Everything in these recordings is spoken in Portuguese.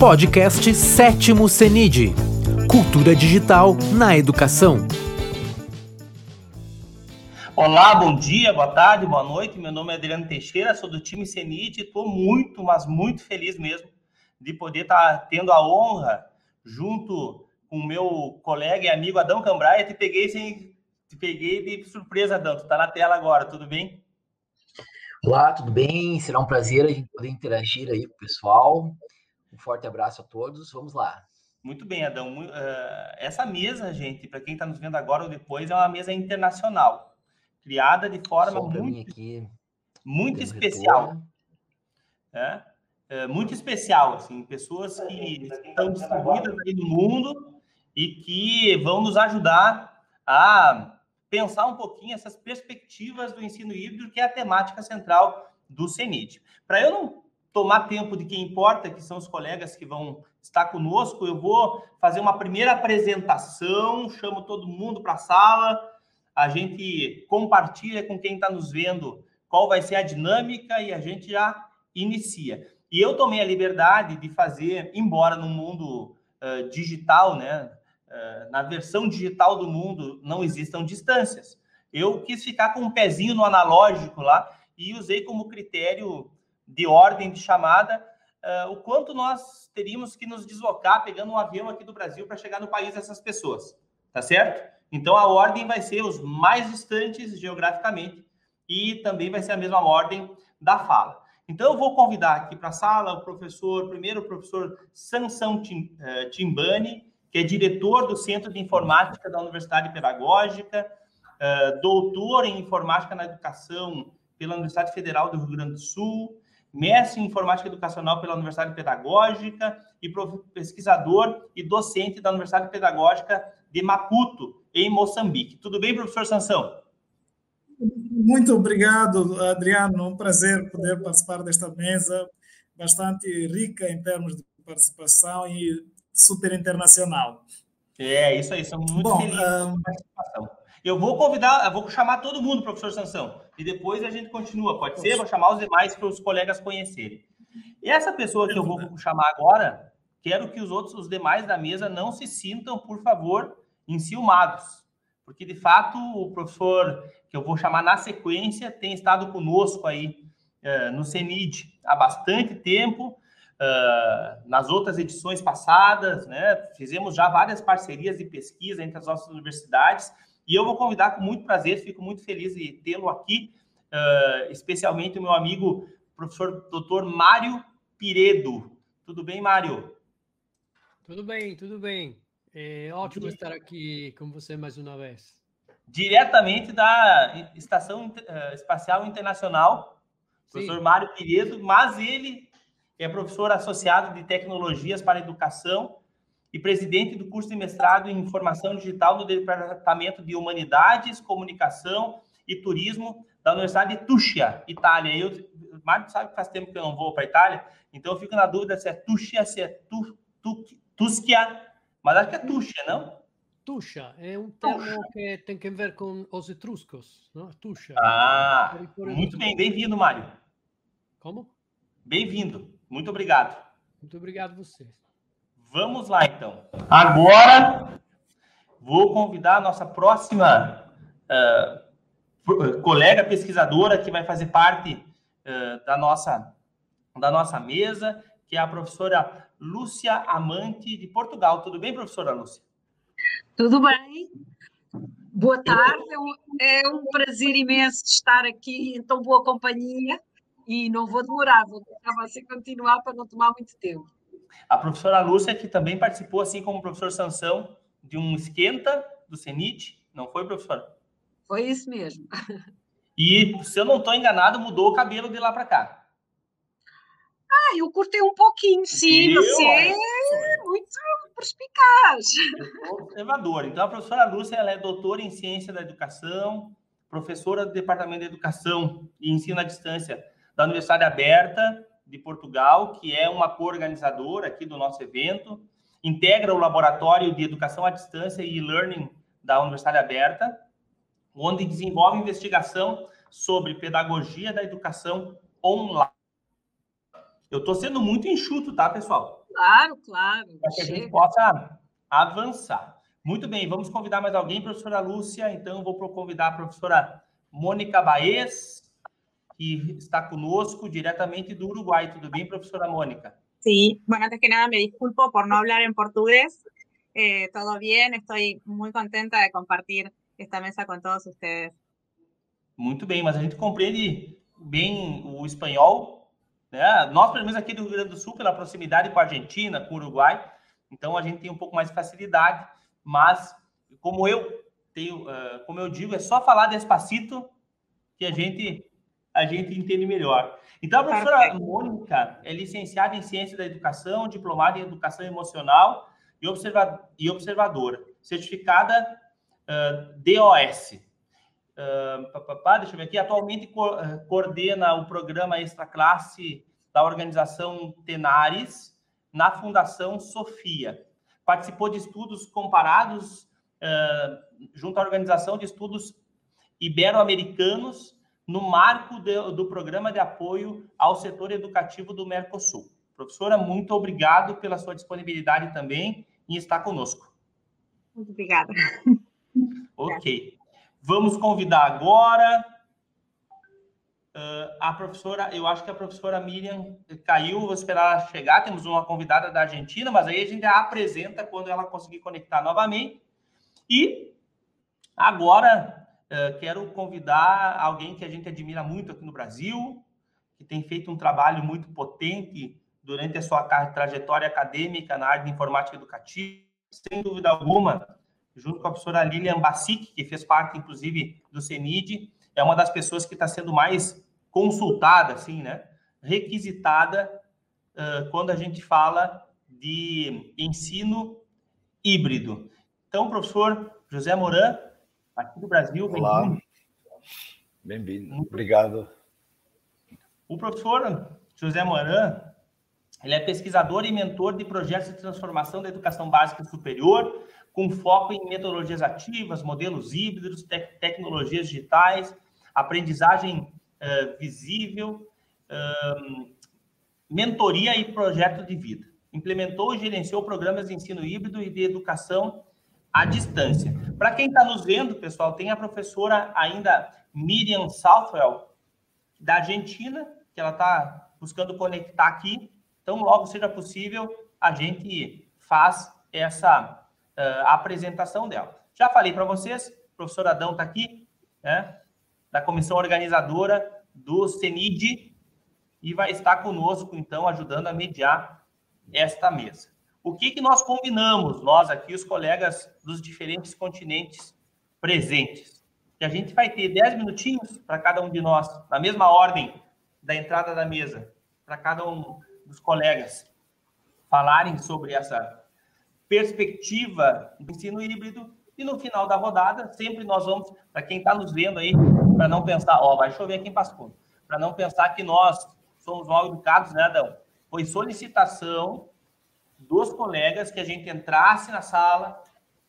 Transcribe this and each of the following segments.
Podcast Sétimo CENID Cultura Digital na Educação. Olá, bom dia, boa tarde, boa noite. Meu nome é Adriano Teixeira, sou do time CENID e estou muito, mas muito feliz mesmo de poder estar tá tendo a honra, junto com o meu colega e amigo Adão Cambraia, te peguei sem. Te peguei de surpresa, Adão. Tu está na tela agora, tudo bem? Olá, tudo bem? Será um prazer a gente poder interagir aí com o pessoal. Um forte abraço a todos. Vamos lá. Muito bem, Adão. Uh, essa mesa, gente, para quem está nos vendo agora ou depois, é uma mesa internacional, criada de forma muito, muito especial. É, é, muito especial, assim, pessoas que estão distribuídas aí no mundo e que vão nos ajudar a pensar um pouquinho essas perspectivas do ensino híbrido, que é a temática central do CENIT. Para eu não tomar tempo de quem importa, que são os colegas que vão estar conosco, eu vou fazer uma primeira apresentação, chamo todo mundo para a sala, a gente compartilha com quem está nos vendo qual vai ser a dinâmica e a gente já inicia. E eu tomei a liberdade de fazer, embora no mundo uh, digital, né, uh, na versão digital do mundo não existam distâncias. Eu quis ficar com um pezinho no analógico lá e usei como critério de ordem de chamada, uh, o quanto nós teríamos que nos deslocar pegando um avião aqui do Brasil para chegar no país dessas pessoas, tá certo? Então a ordem vai ser os mais distantes geograficamente e também vai ser a mesma ordem da fala. Então eu vou convidar aqui para a sala o professor, primeiro o professor Sansão eh, Timbani, que é diretor do Centro de Informática da Universidade Pedagógica, uh, doutor em Informática na Educação pela Universidade Federal do Rio Grande do Sul, mestre em informática educacional pela Universidade Pedagógica e pesquisador e docente da Universidade Pedagógica de Maputo, em Moçambique. Tudo bem, professor Sansão? Muito obrigado, Adriano. Um prazer poder participar desta mesa, bastante rica em termos de participação e super internacional. É, isso aí, somos muito Bom, felizes um... com a participação. Eu vou convidar, eu vou chamar todo mundo, professor Sansão, e depois a gente continua, pode ser? Vou chamar os demais para os colegas conhecerem. E essa pessoa que eu vou chamar agora, quero que os outros, os demais da mesa, não se sintam, por favor, enciumados, porque de fato o professor que eu vou chamar na sequência tem estado conosco aí uh, no CENID há bastante tempo, uh, nas outras edições passadas, né? Fizemos já várias parcerias de pesquisa entre as nossas universidades e eu vou convidar com muito prazer, fico muito feliz de tê-lo aqui, uh, especialmente o meu amigo, professor doutor Mário Piredo. Tudo bem, Mário? Tudo bem, tudo bem. É ótimo estar aqui com você mais uma vez. Diretamente da Estação Espacial Internacional, professor Sim. Mário Piredo, mas ele é professor associado de Tecnologias para Educação e presidente do curso de mestrado em Informação Digital no Departamento de Humanidades, Comunicação e Turismo da Universidade de Tuscia, Itália. Eu, o Mário sabe que faz tempo que eu não vou para a Itália, então eu fico na dúvida se é Tuscia, se é tu, tu, Tuschia, mas acho que é Tuscia, não? Tuscia é um termo que tem a ver com os etruscos, não? Tuscia. Ah, muito bem, bem-vindo, Mário. Como? Bem-vindo, muito obrigado. Muito obrigado a vocês. Vamos lá, então. Agora, vou convidar a nossa próxima uh, colega pesquisadora que vai fazer parte uh, da, nossa, da nossa mesa, que é a professora Lúcia Amante, de Portugal. Tudo bem, professora Lúcia? Tudo bem. Boa tarde. É um prazer imenso estar aqui em tão boa companhia e não vou demorar, vou deixar você continuar para não tomar muito tempo. A professora Lúcia, que também participou, assim como o professor Sansão, de um esquenta do CENIT, não foi, professora? Foi isso mesmo. E, se eu não estou enganado, mudou o cabelo de lá para cá. Ah, eu cortei um pouquinho, sim. Eu, você é muito perspicaz. observador. Então, a professora Lúcia ela é doutora em Ciência da Educação, professora do Departamento de Educação e Ensino à Distância da Universidade Aberta de Portugal, que é uma co-organizadora aqui do nosso evento, integra o Laboratório de Educação à Distância e e-Learning da Universidade Aberta, onde desenvolve investigação sobre pedagogia da educação online. Eu estou sendo muito enxuto, tá, pessoal? Claro, claro. Para que a gente possa avançar. Muito bem, vamos convidar mais alguém, professora Lúcia. Então, vou convidar a professora Mônica Baez, que está conosco diretamente do Uruguai. Tudo bem, professora Mônica? Sí, bueno, antes que nada me disculpo por no hablar en portugués. Eh, todo bien, estoy muy contenta de compartir esta mesa con todos ustedes. Muito bem, mas a gente compreende bem o espanhol, né? Nós, pelo menos aqui do Rio Grande do Sul, pela proximidade com a Argentina, com o Uruguai, então a gente tem um pouco mais de facilidade, mas como eu tenho, uh, como eu digo, é só falar despacito que a gente a gente entende melhor. Então a professora Perfeito. Mônica é licenciada em Ciência da Educação, diplomada em Educação Emocional e, observa e observadora, certificada uh, DOS. Uh, pá, pá, pá, deixa eu ver aqui. Atualmente co coordena o programa Extra Classe da organização Tenares na Fundação Sofia. Participou de estudos comparados uh, junto à Organização de Estudos Ibero-Americanos no marco de, do Programa de Apoio ao Setor Educativo do Mercosul. Professora, muito obrigado pela sua disponibilidade também em estar conosco. Muito obrigada. Ok. Vamos convidar agora Uh, a professora, eu acho que a professora Miriam caiu, vou esperar ela chegar. Temos uma convidada da Argentina, mas aí a gente a apresenta quando ela conseguir conectar novamente. E agora uh, quero convidar alguém que a gente admira muito aqui no Brasil, que tem feito um trabalho muito potente durante a sua trajetória acadêmica na área de informática educativa, sem dúvida alguma, junto com a professora Lilian Bassic, que fez parte, inclusive, do CENID é uma das pessoas que está sendo mais consultada, assim, né? Requisitada uh, quando a gente fala de ensino híbrido. Então, professor José Moran, aqui do Brasil, bem-vindo. Bem-vindo, obrigado. O professor José Moran, ele é pesquisador e mentor de projetos de transformação da educação básica superior, com foco em metodologias ativas, modelos híbridos, tec tecnologias digitais, aprendizagem uh, visível, uh, mentoria e projeto de vida. Implementou e gerenciou programas de ensino híbrido e de educação à distância. Para quem está nos vendo, pessoal, tem a professora ainda Miriam Southwell, da Argentina, que ela está buscando conectar aqui. Então, logo seja possível, a gente faz essa uh, apresentação dela. Já falei para vocês, o professor Adão está aqui, né? da comissão organizadora do CENID e vai estar conosco, então, ajudando a mediar esta mesa. O que, que nós combinamos, nós aqui, os colegas dos diferentes continentes presentes? Que a gente vai ter 10 minutinhos para cada um de nós, na mesma ordem da entrada da mesa, para cada um dos colegas falarem sobre essa perspectiva do ensino híbrido e no final da rodada, sempre nós vamos, para quem está nos vendo aí, para não pensar, ó, vai chover aqui em Passo para não pensar que nós somos mal educados, né, Adão? Foi solicitação dos colegas que a gente entrasse na sala,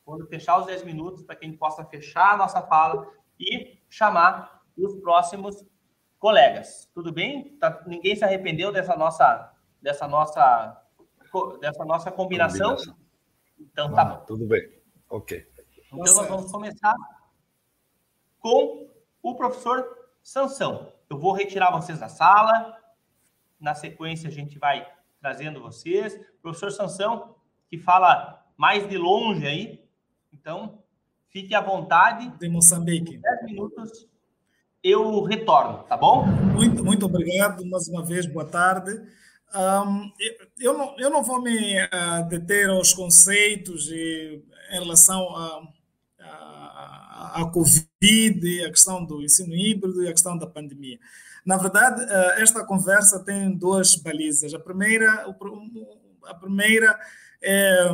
quando fechar os 10 minutos, para que a gente possa fechar a nossa fala e chamar os próximos colegas. Tudo bem? Tá, ninguém se arrependeu dessa nossa, dessa nossa, dessa nossa combinação? combinação. Então tá ah, bom. Tudo bem. Ok. Então, nós vamos começar com o professor Sansão. Eu vou retirar vocês da sala. Na sequência, a gente vai trazendo vocês. Professor Sansão, que fala mais de longe aí. Então, fique à vontade. De Moçambique. 10 minutos eu retorno, tá bom? Muito, muito obrigado mais uma vez. Boa tarde. Um, eu, não, eu não vou me uh, deter aos conceitos e, em relação a a Covid, a questão do ensino híbrido e a questão da pandemia. Na verdade, eh, esta conversa tem duas balizas. A primeira, a primeira é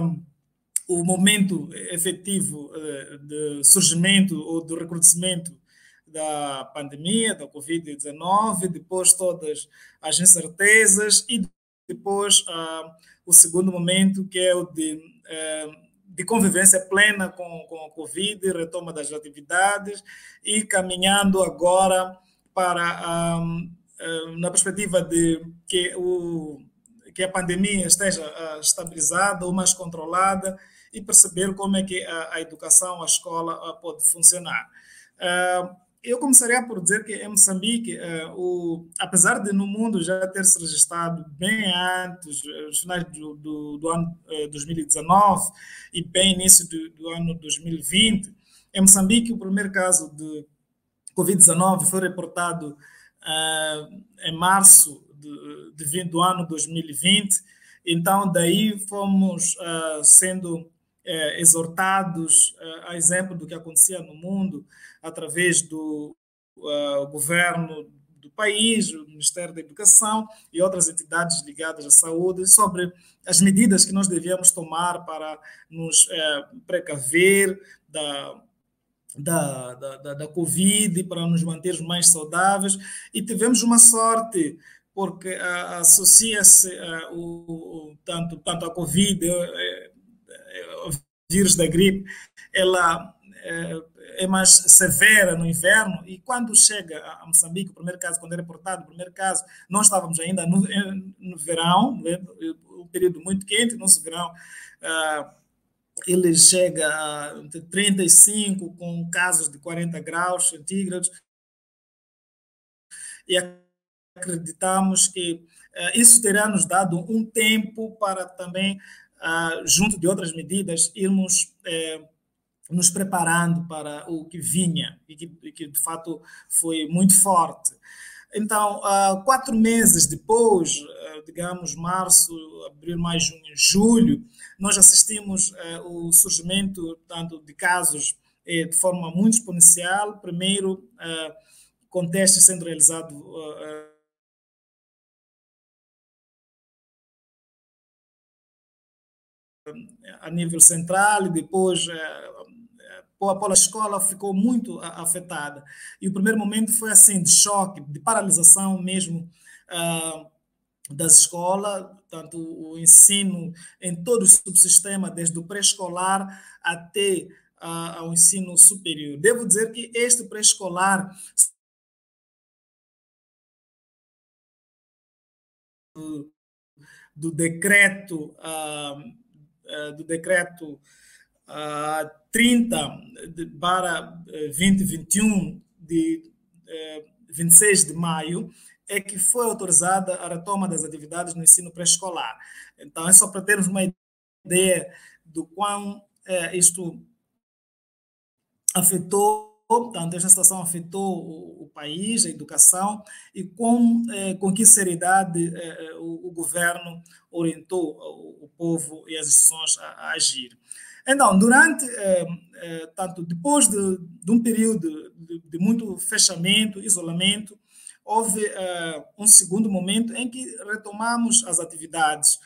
o momento efetivo eh, de surgimento ou do recrudescimento da pandemia, da Covid-19, depois todas as incertezas e depois uh, o segundo momento, que é o de uh, de convivência plena com, com a Covid, retoma das atividades e caminhando agora para, um, na perspectiva de que, o, que a pandemia esteja uh, estabilizada ou mais controlada e perceber como é que a, a educação, a escola uh, pode funcionar. Uh, eu começaria por dizer que em Moçambique, o, apesar de no mundo já ter se registrado bem antes, os finais do, do, do ano 2019 e bem início do, do ano 2020, em Moçambique o primeiro caso de Covid-19 foi reportado em março de, de, do ano 2020. Então, daí fomos uh, sendo uh, exortados, uh, a exemplo do que acontecia no mundo, através do governo do país, o Ministério da Educação e outras entidades ligadas à saúde, sobre as medidas que nós devíamos tomar para nos precaver da, da, da, da, Covid, para nos manter mais saudáveis, e tivemos uma sorte porque uh, associa-se tanto, tanto a Covid, vírus da gripe, ela é mais severa no inverno. E quando chega a Moçambique, o primeiro caso, quando é reportado, o primeiro caso, nós estávamos ainda no, no verão, né, um período muito quente, nosso verão, ele chega a 35 com casos de 40 graus centígrados. E acreditamos que uh, isso terá nos dado um tempo para também, junto de outras medidas, irmos uh, nos preparando para o que vinha e que, que de fato foi muito forte. Então, quatro meses depois, digamos, março, abril, maio, junho, julho, nós assistimos o surgimento tanto de casos de forma muito exponencial. Primeiro, com testes sendo realizados a nível central e depois eh, a escola ficou muito afetada. E o primeiro momento foi assim, de choque, de paralisação mesmo uh, das escolas, tanto o ensino em todo o subsistema, desde o pré-escolar até uh, ao ensino superior. Devo dizer que este pré-escolar do, do decreto uh, eh, do decreto 30 eh, de, para 2021 eh, de 26 de maio é que foi autorizada a retoma das atividades no ensino pré-escolar. Então, é só para termos uma ideia do quão isto afetou Portanto, esta situação afetou o, o, país, a educação, e com, eh, com que seriedade eh, o, o, governo orientou o, o, povo e as instituições a, a agir. Então, durante, tanto depois de, de um período de, de, muito fechamento, isolamento, houve um segundo momento em que retomamos as atividades,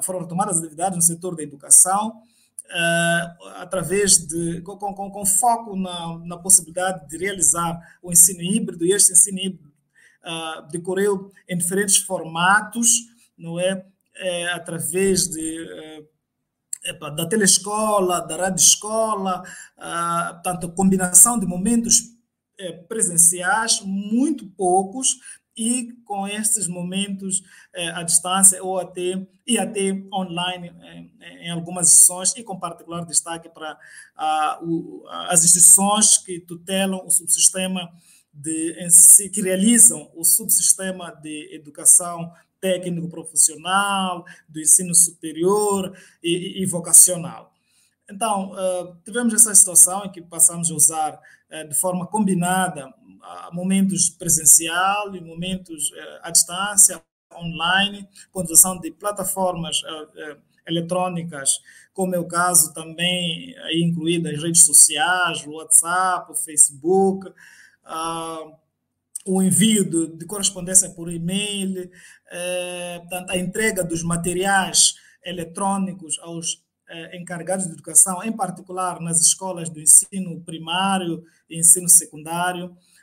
foram retomadas as atividades no setor da educação, uh, através de com, com, com foco na, na, possibilidade de realizar o ensino híbrido e este ensino híbrido uh, decorreu em diferentes formatos, não é, é através de uh, da telescola, da radioescola, uh, tanto combinação de momentos presenciais, muito poucos, e com esses momentos eh, à distância ou até e até online eh, em algumas instituições e com particular destaque para ah, o, as instituições que tutelam o subsistema de que realizam o subsistema de educação técnico profissional, do ensino superior e, e vocacional. Então, uh, tivemos essa situação em que passamos a usar uh, de forma combinada momentos presencial e momentos uh, à distância, online, com utilização de plataformas eletrônicas, como é o caso também aí incluídas redes sociais, o WhatsApp, o Facebook, o envio de, correspondência por e-mail, a entrega dos materiais eletrônicos aos eh, encarregados de educação, em particular nas escolas do ensino primário e ensino secundário, eh,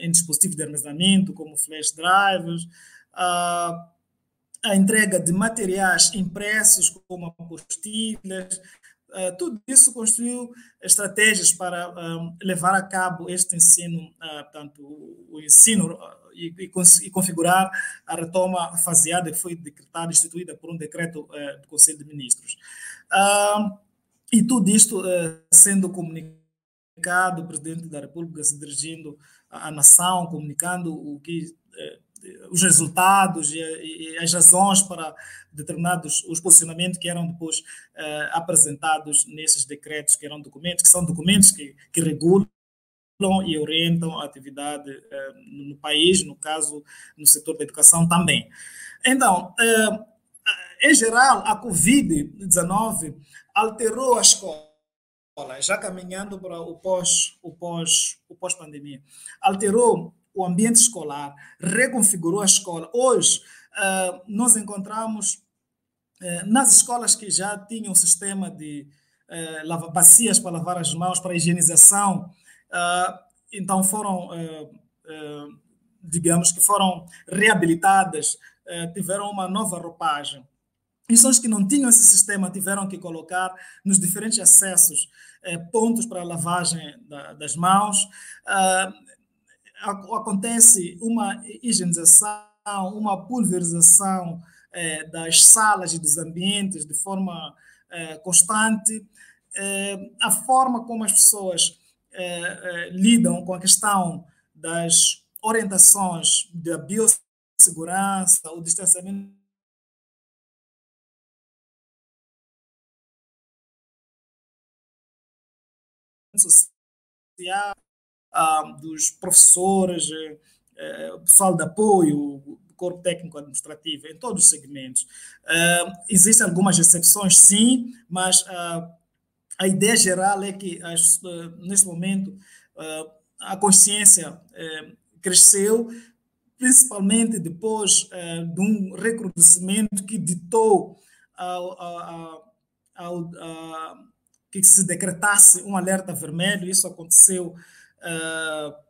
em dispositivos de armazenamento, como flash drives, a, a entrega de materiais impressos, como apostilhas, Uh, tudo isso construiu estratégias para uh, levar a cabo este ensino, uh, tanto o ensino e, e, configurar a retoma faseada que foi decretada, instituída por um decreto uh, do Conselho de Ministros. E tudo isto uh, sendo comunicado, o Presidente da República se dirigindo à nação, comunicando o que os resultados e, e, as razões para determinados os posicionamentos que eram depois apresentados nesses decretos, que eram documentos, que são documentos que, que regulam e orientam a atividade eh, no país, no caso, no setor da educação também. Então, eh, em geral, a Covid-19 alterou a escola, já caminhando para o pós o pós o pós pandemia, alterou o ambiente escolar, reconfigurou a escola. Hoje eh, nós encontramos nas escolas que já tinham sistema de lava bacias para lavar as mãos, para higienização então foram, digamos que foram reabilitadas, tiveram uma nova roupagem. São os que não tinham esse sistema tiveram que colocar nos diferentes acessos pontos para a lavagem das mãos. acontece uma higienização, uma pulverização das salas e dos ambientes de forma constante. a forma como as pessoas eh, eh, lidam com a questão das orientações da biossegurança, o distanciamento social, ah, dos professores, eh, pessoal de apoio, corpo técnico administrativo, em todos os segmentos. existem algumas exceções, sim, mas ah, a ideia geral é que, eh, nesse momento, eh, a consciência eh, cresceu, principalmente depois de um recrudescimento que ditou ao, ao, ao, que se decretasse um alerta vermelho. Isso aconteceu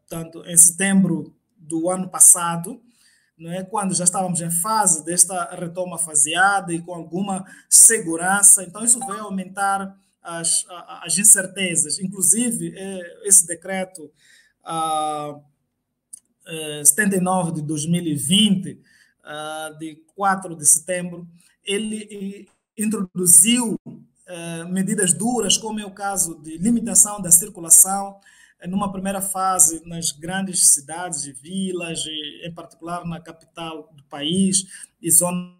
tanto em setembro do ano passado, não é? quando já estávamos em fase desta retoma faseada e com alguma segurança. Então, isso veio aumentar as, as incertezas. Inclusive, é, esse decreto ah, 79 é, de 2020, ah, de 4 de setembro, ele introduziu é, medidas duras, como é o caso de limitação da circulação, numa primeira fase nas grandes cidades e vilas, em particular na capital do país e zonas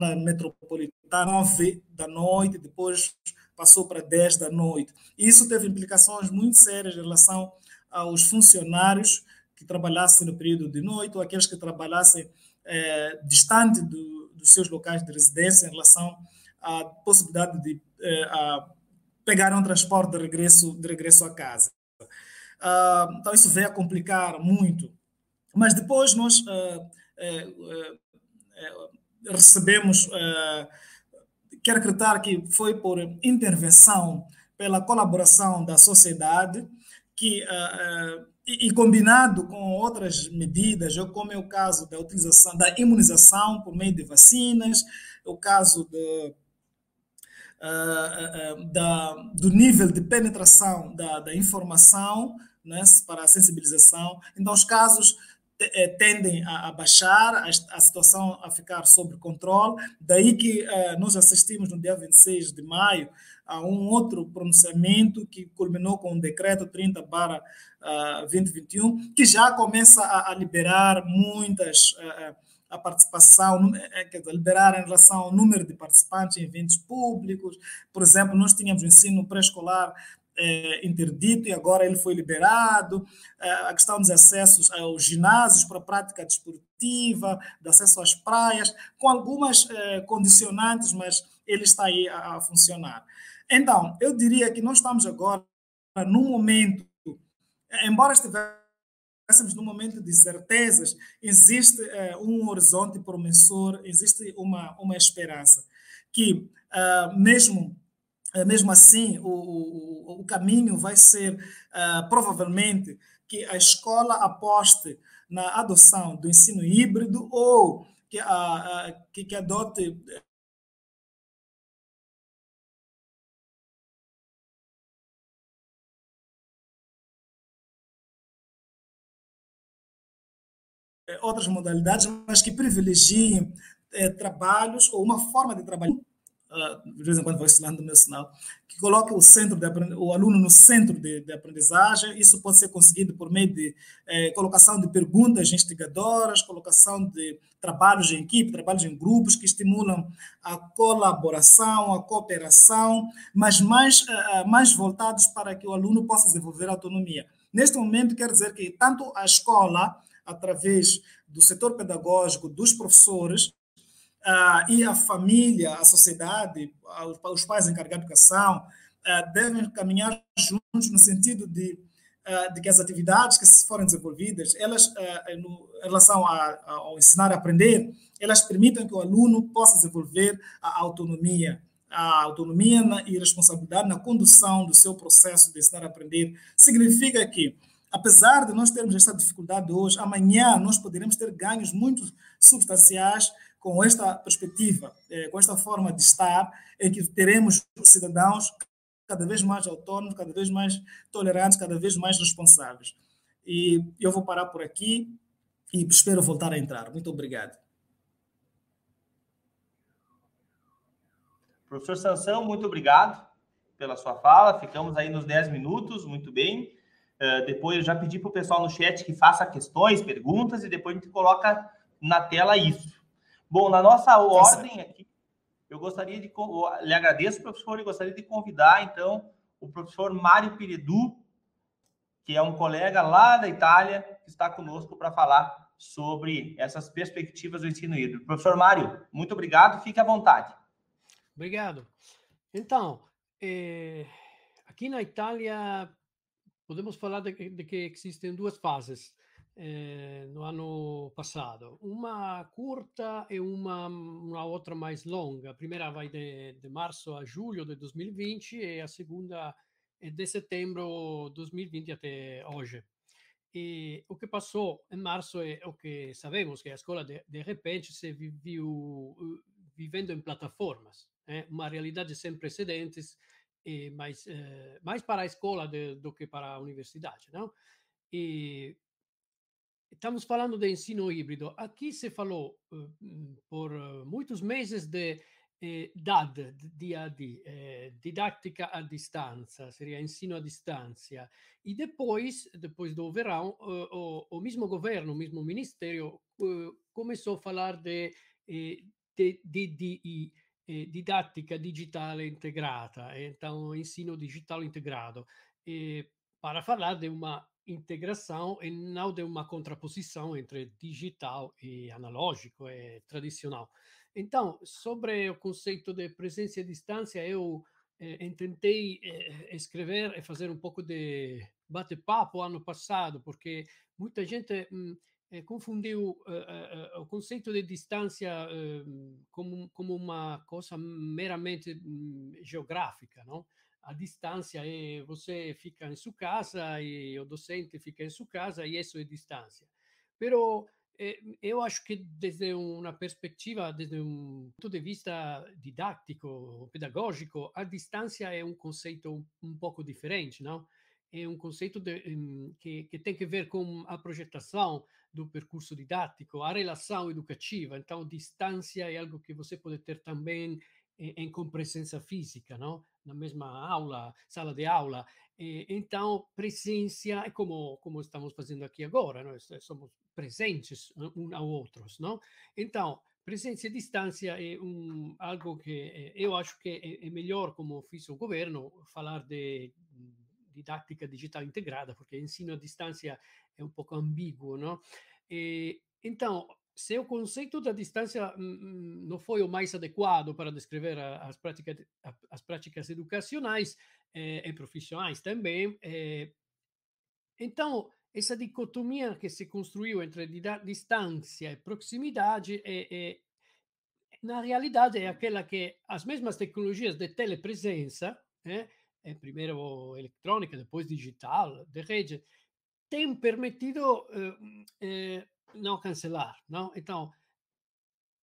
na metropolitana, 9 da noite, depois passou para 10 da noite. Isso teve implicações muito sérias em relação aos funcionários que trabalhassem no período de noite ou aqueles que trabalhassem é, distante do, dos seus locais de residência em relação à possibilidade de é, a pegar um transporte de regresso, de regresso a casa. Ah, então, isso veio a complicar muito. Mas depois nós ah, é, recebemos, uh, quero acreditar que foi por intervenção, pela colaboração da sociedade, que, e, e, combinado com outras medidas, como é o caso da utilização da imunização por meio de vacinas, o caso de, da, do nível de penetração da, da informação né, para a sensibilização. Então, os casos eh, tendem a, baixar, a, a, situação a ficar sob controle. Daí que uh, nós assistimos no dia 26 de maio a um outro pronunciamento que culminou com o decreto 30 para uh, 2021, que já começa a, a liberar muitas uh, a participação, quer dizer, liberar em relação ao número de participantes em eventos públicos. Por exemplo, nós tínhamos o ensino pré-escolar é, interdito e agora ele foi liberado, é, a questão dos acessos aos ginásios para prática desportiva, de acesso às praias, com algumas é, condicionantes, mas ele está aí a, a, funcionar. Então, eu diria que nós estamos agora num momento, embora estivéssemos num momento de certezas, existe é, um horizonte promissor, existe uma, uma esperança, que uh, mesmo eh, mesmo assim, o, o, o caminho vai ser uh, provavelmente que a escola aposte na adoção do ensino híbrido ou que, uh, que, que adote outras modalidades, mas que privilegiem trabalhos ou uma forma de trabalho uh, de vez em quando vou ensinando meu sinal, que coloque o, centro de, o aluno no centro de, de, aprendizagem. Isso pode ser conseguido por meio de eh, colocação de perguntas instigadoras, colocação de trabalhos em equipe, trabalhos em grupos que estimulam a colaboração, a cooperação, mas mais, uh, mais voltados para que o aluno possa desenvolver autonomia. Neste momento, quer dizer que tanto a escola, através do setor pedagógico, dos professores, uh, e a família, a sociedade, os pais encarregados de educação, uh, devem caminhar juntos no sentido de, uh, de que as atividades que forem desenvolvidas, elas, no, em relação a, ao ensinar a aprender, elas permitam que o aluno possa desenvolver a autonomia, a autonomia e responsabilidade na condução do seu processo de ensinar a aprender. Significa que, apesar de nós termos esta dificuldade hoje, amanhã nós poderemos ter ganhos muito substanciais com esta perspectiva, eh, com esta forma de estar, em que teremos cidadãos cada vez mais autônomos, cada vez mais tolerantes, cada vez mais responsáveis. E eu vou parar por aqui e espero voltar a entrar. Muito obrigado. Professor Sansão, muito obrigado pela sua fala. Ficamos aí nos 10 minutos, muito bem. Uh, depois eu já pedi para o pessoal no chat que faça questões, perguntas, e depois a gente coloca na tela isso. Bom, na nossa tá ordem aqui, eu gostaria de. lhe agradeço, professor, e gostaria de convidar, então, o professor Mário Piridu, que é um colega lá da Itália, que está conosco para falar sobre essas perspectivas do ensino híbrido. Professor Mário, muito obrigado, fique à vontade. Obrigado. Então, eh, aqui na Itália, podemos falar de, de que existem duas fases eh, no ano passado. Uma curta e uma, uma outra mais longa. A primeira vai de, de março a julho de 2020 e a segunda é de setembro de 2020 até hoje. E o que passou em março é o que sabemos, que a escola de, de repente se viu vivendo em plataformas, é uma realidade sem precedentes, e mais, eh, mais para a escola de, do que para a universidade, não? E Estamos falando de ensino híbrido. Aqui se falou uh, por uh, muitos meses de eh, DAD, DAD, eh, didática à distância, seria ensino à distância. E depois, depois do verão, uh, o, o mesmo governo, o mesmo ministério começou a falar de, de, de, didática digital integrata, então ensino digital integrado, para falar de uma integração e não de uma contraposição entre digital e analógico e tradicional. Então, sobre o conceito de presença e distância, eu eh, tentei eh, escrever e fazer um pouco de bate-papo ano passado, porque muita gente hum, eh, confundiu o conceito de distância hum, como, como uma coisa meramente hum, geográfica, não? a distância e você fica em sua casa e o docente fica em sua casa e isso é distância. Pero eh, eu acho que desde uma perspectiva, desde um ponto de vista didático, pedagógico, a distância é um conceito um, pouco diferente, não? É um conceito de, um, que, que tem que ver com a projetação do percurso didático, a relação educativa. Então, distância é algo que você pode ter também em, com presença física, não? na mesma aula, sala de aula. E, então, presença é como, como estamos fazendo aqui agora, nós somos presentes um ao outros, não? Então, presença e distância é um, algo que eu acho que é, é melhor, como fez o governo, falar de didática digital integrada, porque ensino à distância é um pouco ambíguo, não? E, então, se o conceito da distância não foi o mais adequado para descrever as práticas, as práticas educacionais eh, e profissionais também, eh, então essa dicotomia que se construiu entre distância e proximidade é, é, na realidade é aquela que as mesmas tecnologias de telepresença, né, primeiro eletrônica, depois digital, de rede, têm permitido eh, não cancelar, não? Então,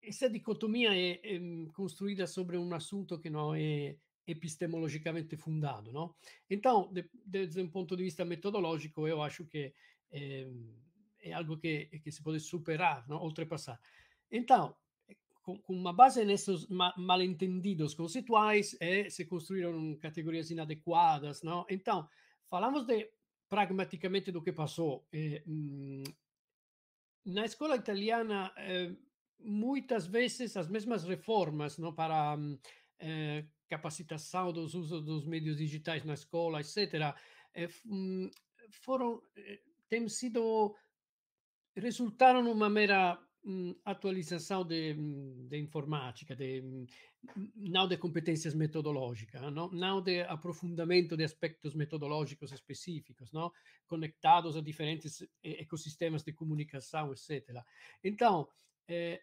essa dicotomia é, é, construída sobre um assunto que não é epistemologicamente fundado, não? Então, de, um ponto de vista metodológico, eu acho que é, é algo que, que se pode superar, não? ultrapassar. Então, com, com uma base nesses ma mal-entendidos conceituais, é, se construíram categorias inadequadas. Não? Então, falamos de pragmaticamente do que passou. Hum, na escola italiana, é, muitas vezes as mesmas reformas não, para hum, é, capacitação dos usos dos meios digitais na escola, etc., hum, foram, têm sido, resultaram numa mera Hum, atualização de, de informática, de, hum, não de competências metodológicas, não, não de aprofundamento de aspectos metodológicos específicos, não? conectados a diferentes ecossistemas de comunicação, etc. Então, eh,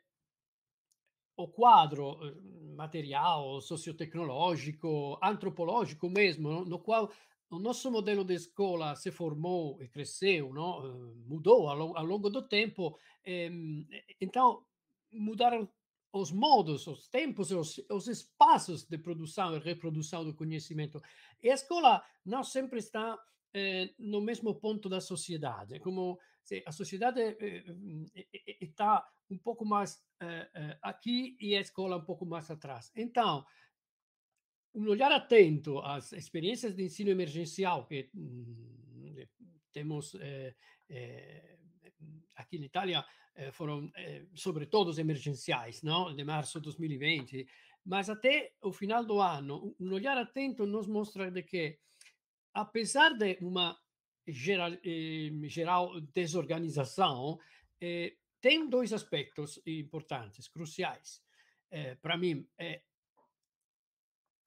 o quadro eh, material, sociotecnológico, antropológico mesmo, no qual o nosso modelo de escola se formou e cresceu? Eh, mudou ao, longo do tempo. Ehm, então, mudaram os modos, os tempos, os, os espaços de produção e reprodução do conhecimento. E a escola não sempre está eh, no mesmo ponto da sociedade, como se a sociedade eh, está um pouco mais eh, aqui e a escola um pouco mais atrás. Então, um olhar atento às experiências de ensino emergencial que temos eh, eh, aqui na Itália eh, foram eh, sobretudo emergenciais, não? de março de 2020, mas até o final do ano, um olhar atento nos mostra de que, apesar de uma geral, eh, geral desorganização, eh, tem dois aspectos importantes, cruciais. para mim, é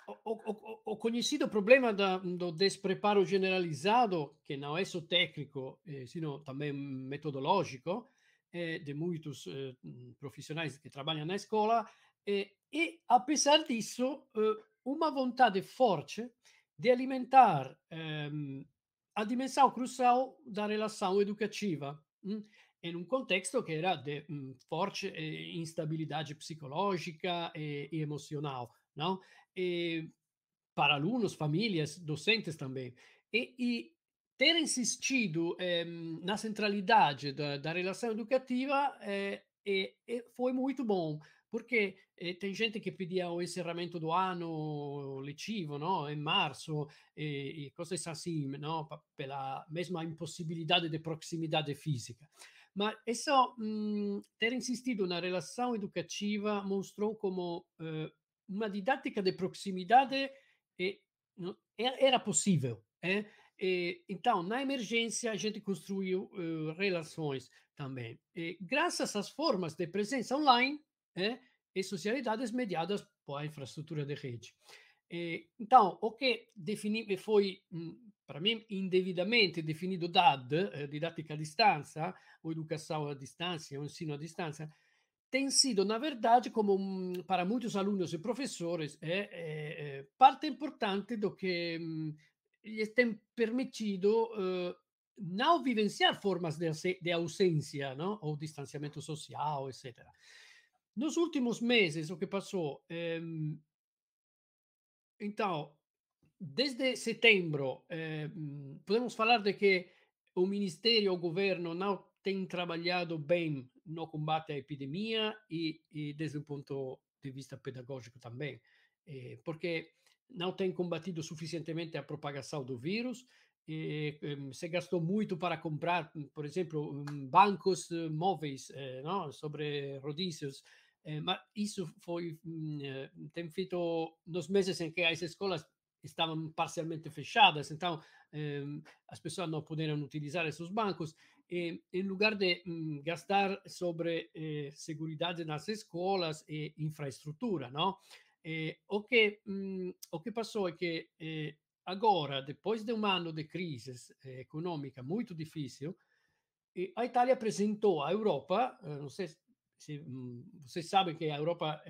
o, o, o, conhecido problema da, do despreparo generalizado, que não é só técnico, eh, sino também metodológico, eh, de muitos eh, profissionais que trabalham na escola, e, apesar disso, uma vontade forte de alimentar ehm, a dimensão crucial da relação educativa, hm, em um contexto que era de hm, forte instabilidade psicológica e, e emocional não? E, para alunos, famílias, docentes também. E, e ter insistido eh, na centralidade da, da relação educativa eh, foi muito bom, porque eh, tem gente que pedia o encerramento do ano letivo, no? em março, e, e coisas assim, pela mesma impossibilidade de proximidade física. Mas isso, mh, ter insistido na relação educativa mostrou como eh, uma didática de proximidade e, era possível. É? E, então, na emergência, a gente construiu uh, relações também. E, graças às formas de presença online é? e socialidades mediadas pela infraestrutura de rede. E, então, o que defini, foi, hum, para mim, indevidamente definido DAD, eh, didática à distância, ou educação à distância, ou ensino à distância, tem sido, na verdade, como um, para muitos alunos e professores, é, é, é parte importante do que um, lhes tem permitido uh, não vivenciar formas de, de ausência não? ou distanciamento social, etc. Nos últimos meses, o que passou? É, então, desde setembro, é, podemos falar de que o Ministério, o governo, não tem trabalhado bem no combate à epidemia e, e desde o ponto de vista pedagógico também, eh, porque não tem combatido suficientemente a propagação do vírus, eh, se gastou muito para comprar, por exemplo, bancos móveis eh, não? sobre rodízios, mas isso foi hum, tem feito nos meses em que as escolas estavam parcialmente fechadas, então as pessoas não puderam utilizar esses bancos. E, em lugar de mm, gastar sobre eh, segurança nas escolas e infraestrutura, não? Eh, o, que, mm, o que passou é que eh, agora, depois de um ano de crise eh, econômica muito difícil, a Itália apresentou à Europa, eh, não sei se mm, vocês sabem que a Europa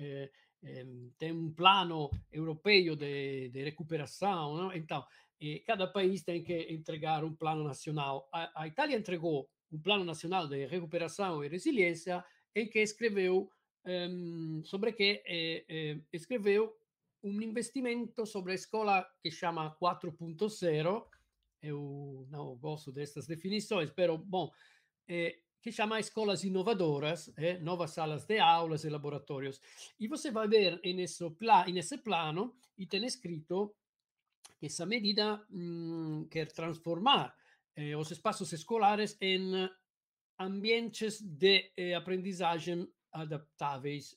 eh, tem um plano europeu de, de recuperação, não? então eh, cada país tem que entregar um plano nacional. A, a, Itália entregou um plano nacional de recuperação e resiliência em que escreveu um, sobre que eh, eh, escreveu um investimento sobre a escola que chama 4.0. Eu não gosto dessas definições, mas bom, que chama Escolas Inovadoras, eh, novas salas de aulas e laboratórios. E você vai ver nesse, pla nesse plano, e tem escrito que essa medida mm, quer transformar eh, os espaços escolares em ambientes de eh, aprendizagem adaptáveis,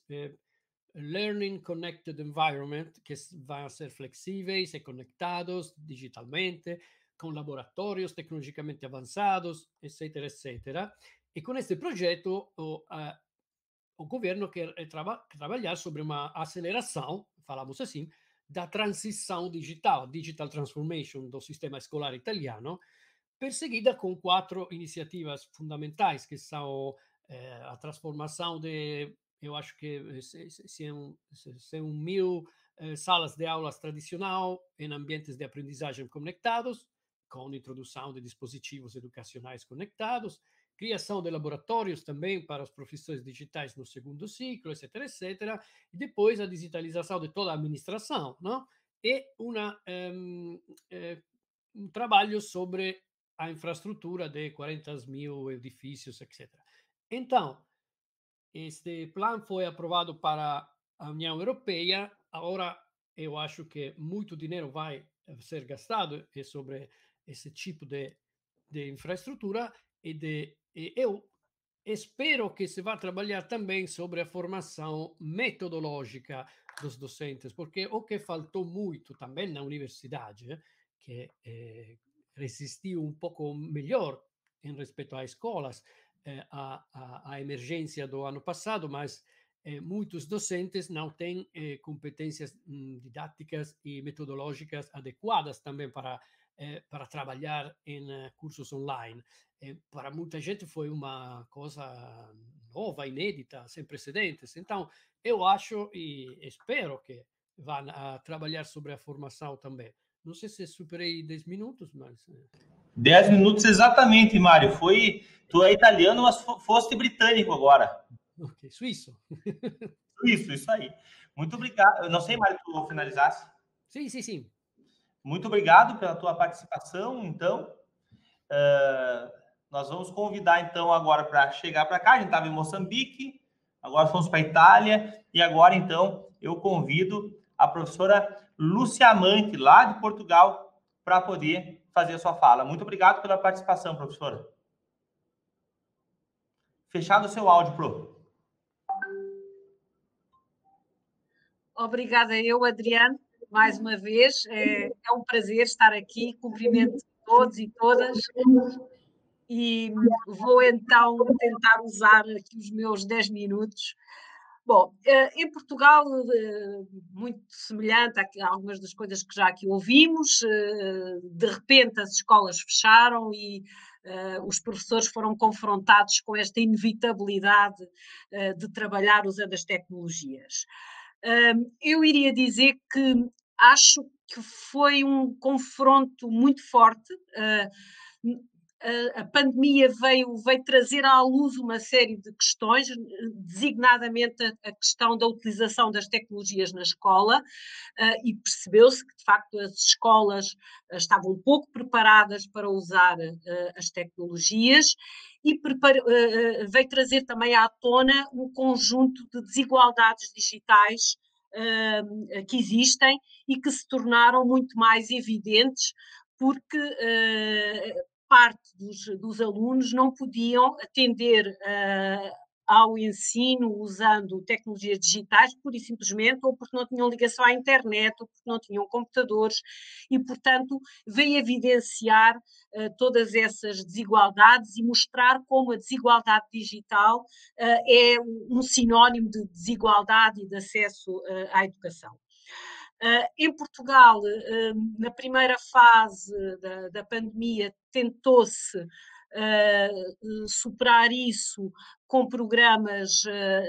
learning connected environment, que vão ser flexíveis e conectados digitalmente, com laboratórios tecnologicamente avançados, etc, etc. E com este projeto, o, uh, o governo quer eh, traba trabalhar sobre uma aceleração, falamos assim, da transição digital, digital transformation do sistema escolar italiano, perseguida com quatro iniciativas fundamentais, que são eh, a transformação de eu acho que são, são mil eh, salas de aulas tradicional em ambientes de aprendizagem conectados, com introdução de dispositivos educacionais conectados, criação de laboratórios também para as profissões digitais no segundo ciclo, etc, etc, e depois a digitalização de toda a administração, não? e uma, um, ehm, eh, um trabalho sobre a infraestrutura de 40 mil edifícios, etc. Então, este plano foi aprovado para a União Europeia. Agora, eu acho que muito dinheiro vai ser gastado sobre esse tipo de, de infraestrutura e, de, eu espero que se vá trabalhar também sobre a formação metodológica dos docentes, porque o que faltou muito também na universidade, que eh, resistiu um pouco melhor em respeito às escolas, eh, a, a, a, emergência do ano passado, mas eh, muitos docentes não têm eh, competências hum, didáticas e metodológicas adequadas também para, eh, para trabalhar em eh, cursos online. Eh, para muita gente foi uma coisa nova, inédita, sem precedentes. Então, eu acho e espero que vão a trabalhar sobre a formação também. Não sei se superei 10 minutos, mas. 10 minutos exatamente, Mário. Foi. Tu é italiano, mas foste britânico agora. Ok, suíço. Suíço, isso aí. Muito obrigado. Eu não sei, Mário, tu finalizasse. Sim, sim, sim. Muito obrigado pela tua participação, então. Uh, nós vamos convidar, então, agora para chegar para cá. A gente estava em Moçambique, agora fomos para a Itália, e agora, então, eu convido a professora Lúcia Amante, lá de Portugal, para poder fazer a sua fala. Muito obrigado pela participação, professora. Fechado o seu áudio, Pro. Obrigada eu, Adriano, mais uma vez. É, é um prazer estar aqui. Cumprimento todos e todas. E vou então tentar usar aqui os meus 10 minutos Bom, eh, em Portugal, eh, muito semelhante a algumas das coisas que já aqui ouvimos, eh, de repente as escolas fecharam e os professores foram confrontados com esta inevitabilidade de trabalhar usando as tecnologias. Eu iria dizer que acho que foi um confronto muito forte. A pandemia veio, veio trazer à luz uma série de questões, designadamente a, questão da utilização das tecnologias na escola, uh, e percebeu-se que, de facto, as escolas uh, estavam pouco preparadas para usar as tecnologias e veio trazer também à tona um conjunto de desigualdades digitais que existem e que se tornaram muito mais evidentes porque parte dos, dos alunos não podiam atender uh, ao ensino usando tecnologias digitais, pura e simplesmente, ou porque não tinham ligação à internet, ou porque não tinham computadores, e, portanto, veio evidenciar uh, todas essas desigualdades e mostrar como a desigualdade digital uh, é um sinónimo de desigualdade e de acesso uh, à educação. Uh, em Portugal, uh, na primeira fase da, da pandemia, tentou-se uh, superar isso com programas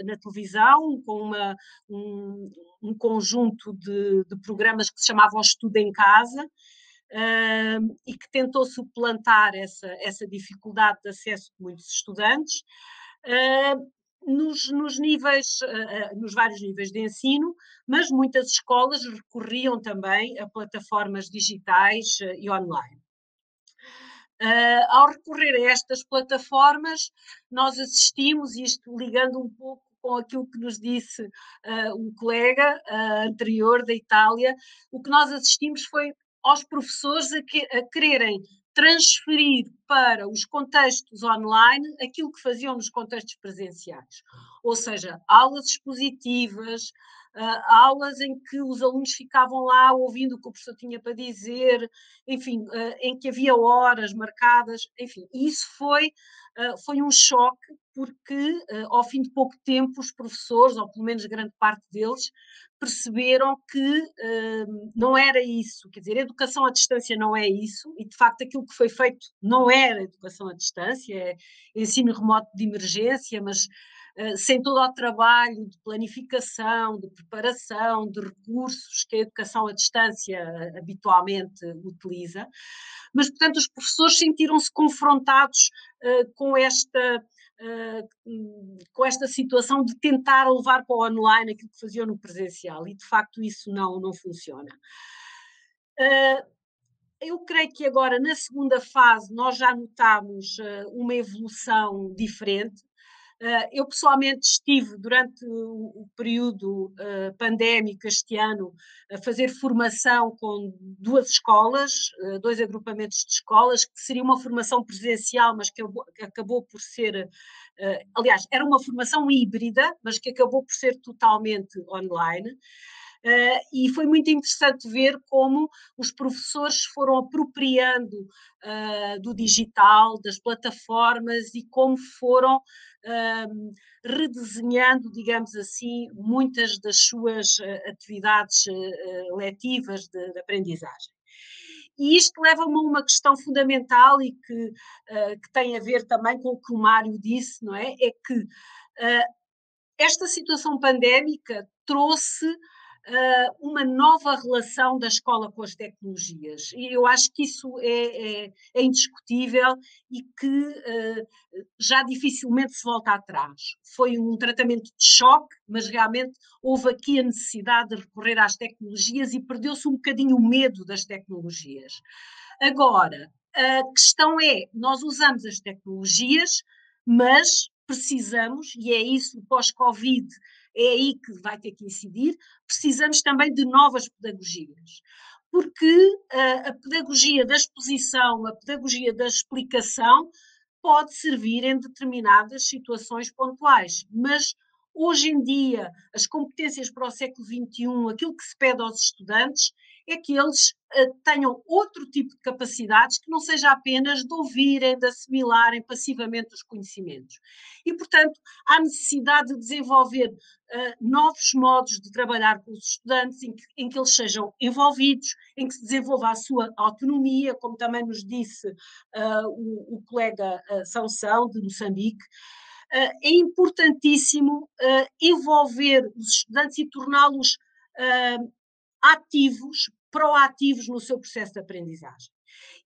na televisão, com uma, um, um, conjunto de, de, programas que se chamavam Estudo em Casa. e que tentou suplantar essa, essa dificuldade de acesso de muitos estudantes nos, nos níveis, uh, nos vários níveis de ensino, mas muitas escolas recorriam também a plataformas digitais uh, e online. Uh, ao recorrer a estas plataformas, nós assistimos, isto ligando um pouco com aquilo que nos disse uh, um colega uh, anterior da Itália, o que nós assistimos foi aos professores a, que, a quererem transferir para os contextos online aquilo que faziam nos contextos presenciais, ou seja, aulas expositivas, uh, aulas em que os alunos ficavam lá ouvindo o que o professor tinha para dizer, enfim, uh, em que havia horas marcadas, enfim, isso foi, uh, foi um choque, porque ao fim de pouco tempo os professores, ou pelo menos grande parte deles, perceberam que não era isso, quer dizer, educação à distância não é isso, e de facto aquilo que foi feito não era educação à distância, é ensino remoto de emergência, mas sem todo o trabalho de planificação, de preparação, de recursos que a educação à distância eh, habitualmente utiliza. Mas, portanto, os professores sentiram-se confrontados uh, com esta. Uh, com esta situação de tentar levar para o online aquilo que faziam no presencial e de facto isso não, não funciona. Uh, eu creio que agora, na segunda fase, nós já notamos uh, uma evolução diferente. Uh, eu pessoalmente estive durante o, período uh, pandémico este ano a fazer formação com duas escolas, uh, dois agrupamentos de escolas, que seria uma formação presencial, mas que acabou por ser, aliás, era uma formação híbrida, mas que acabou por ser totalmente online. Uh, e foi muito interessante ver como os professores foram apropriando uh, do digital, das plataformas e como foram uh, redesenhando, digamos assim, muitas das suas atividades letivas de, de aprendizagem. E isto leva-me a uma questão fundamental e que, uh, que, tem a ver também com o que o Mário disse, não é? É que uh, esta situação pandémica trouxe uh, uma nova relação da escola com as tecnologias. E eu acho que isso é, é, é indiscutível e que uh, já dificilmente se volta atrás. Foi um tratamento de choque, mas realmente houve aqui a necessidade de recorrer às tecnologias e perdeu-se um bocadinho o medo das tecnologias. Agora, a questão é: nós usamos as tecnologias, mas precisamos, e é isso o pós-Covid é aí que vai ter que incidir, precisamos também de novas pedagogias. Porque a, a pedagogia da exposição, a pedagogia da explicação, pode servir em determinadas situações pontuais, mas hoje em dia as competências para o século XXI, aquilo que se pede aos estudantes é que eles uh, tenham outro tipo de capacidades que não seja apenas de ouvirem, de assimilarem passivamente os conhecimentos. E, portanto, há necessidade de desenvolver uh, novos modos de trabalhar com os estudantes em que, em que, eles sejam envolvidos, em que se desenvolva a sua autonomia, como também nos disse uh, o, o, colega uh, Sansão, de Moçambique. é importantíssimo envolver os estudantes e torná-los ativos, proativos no seu processo de aprendizagem.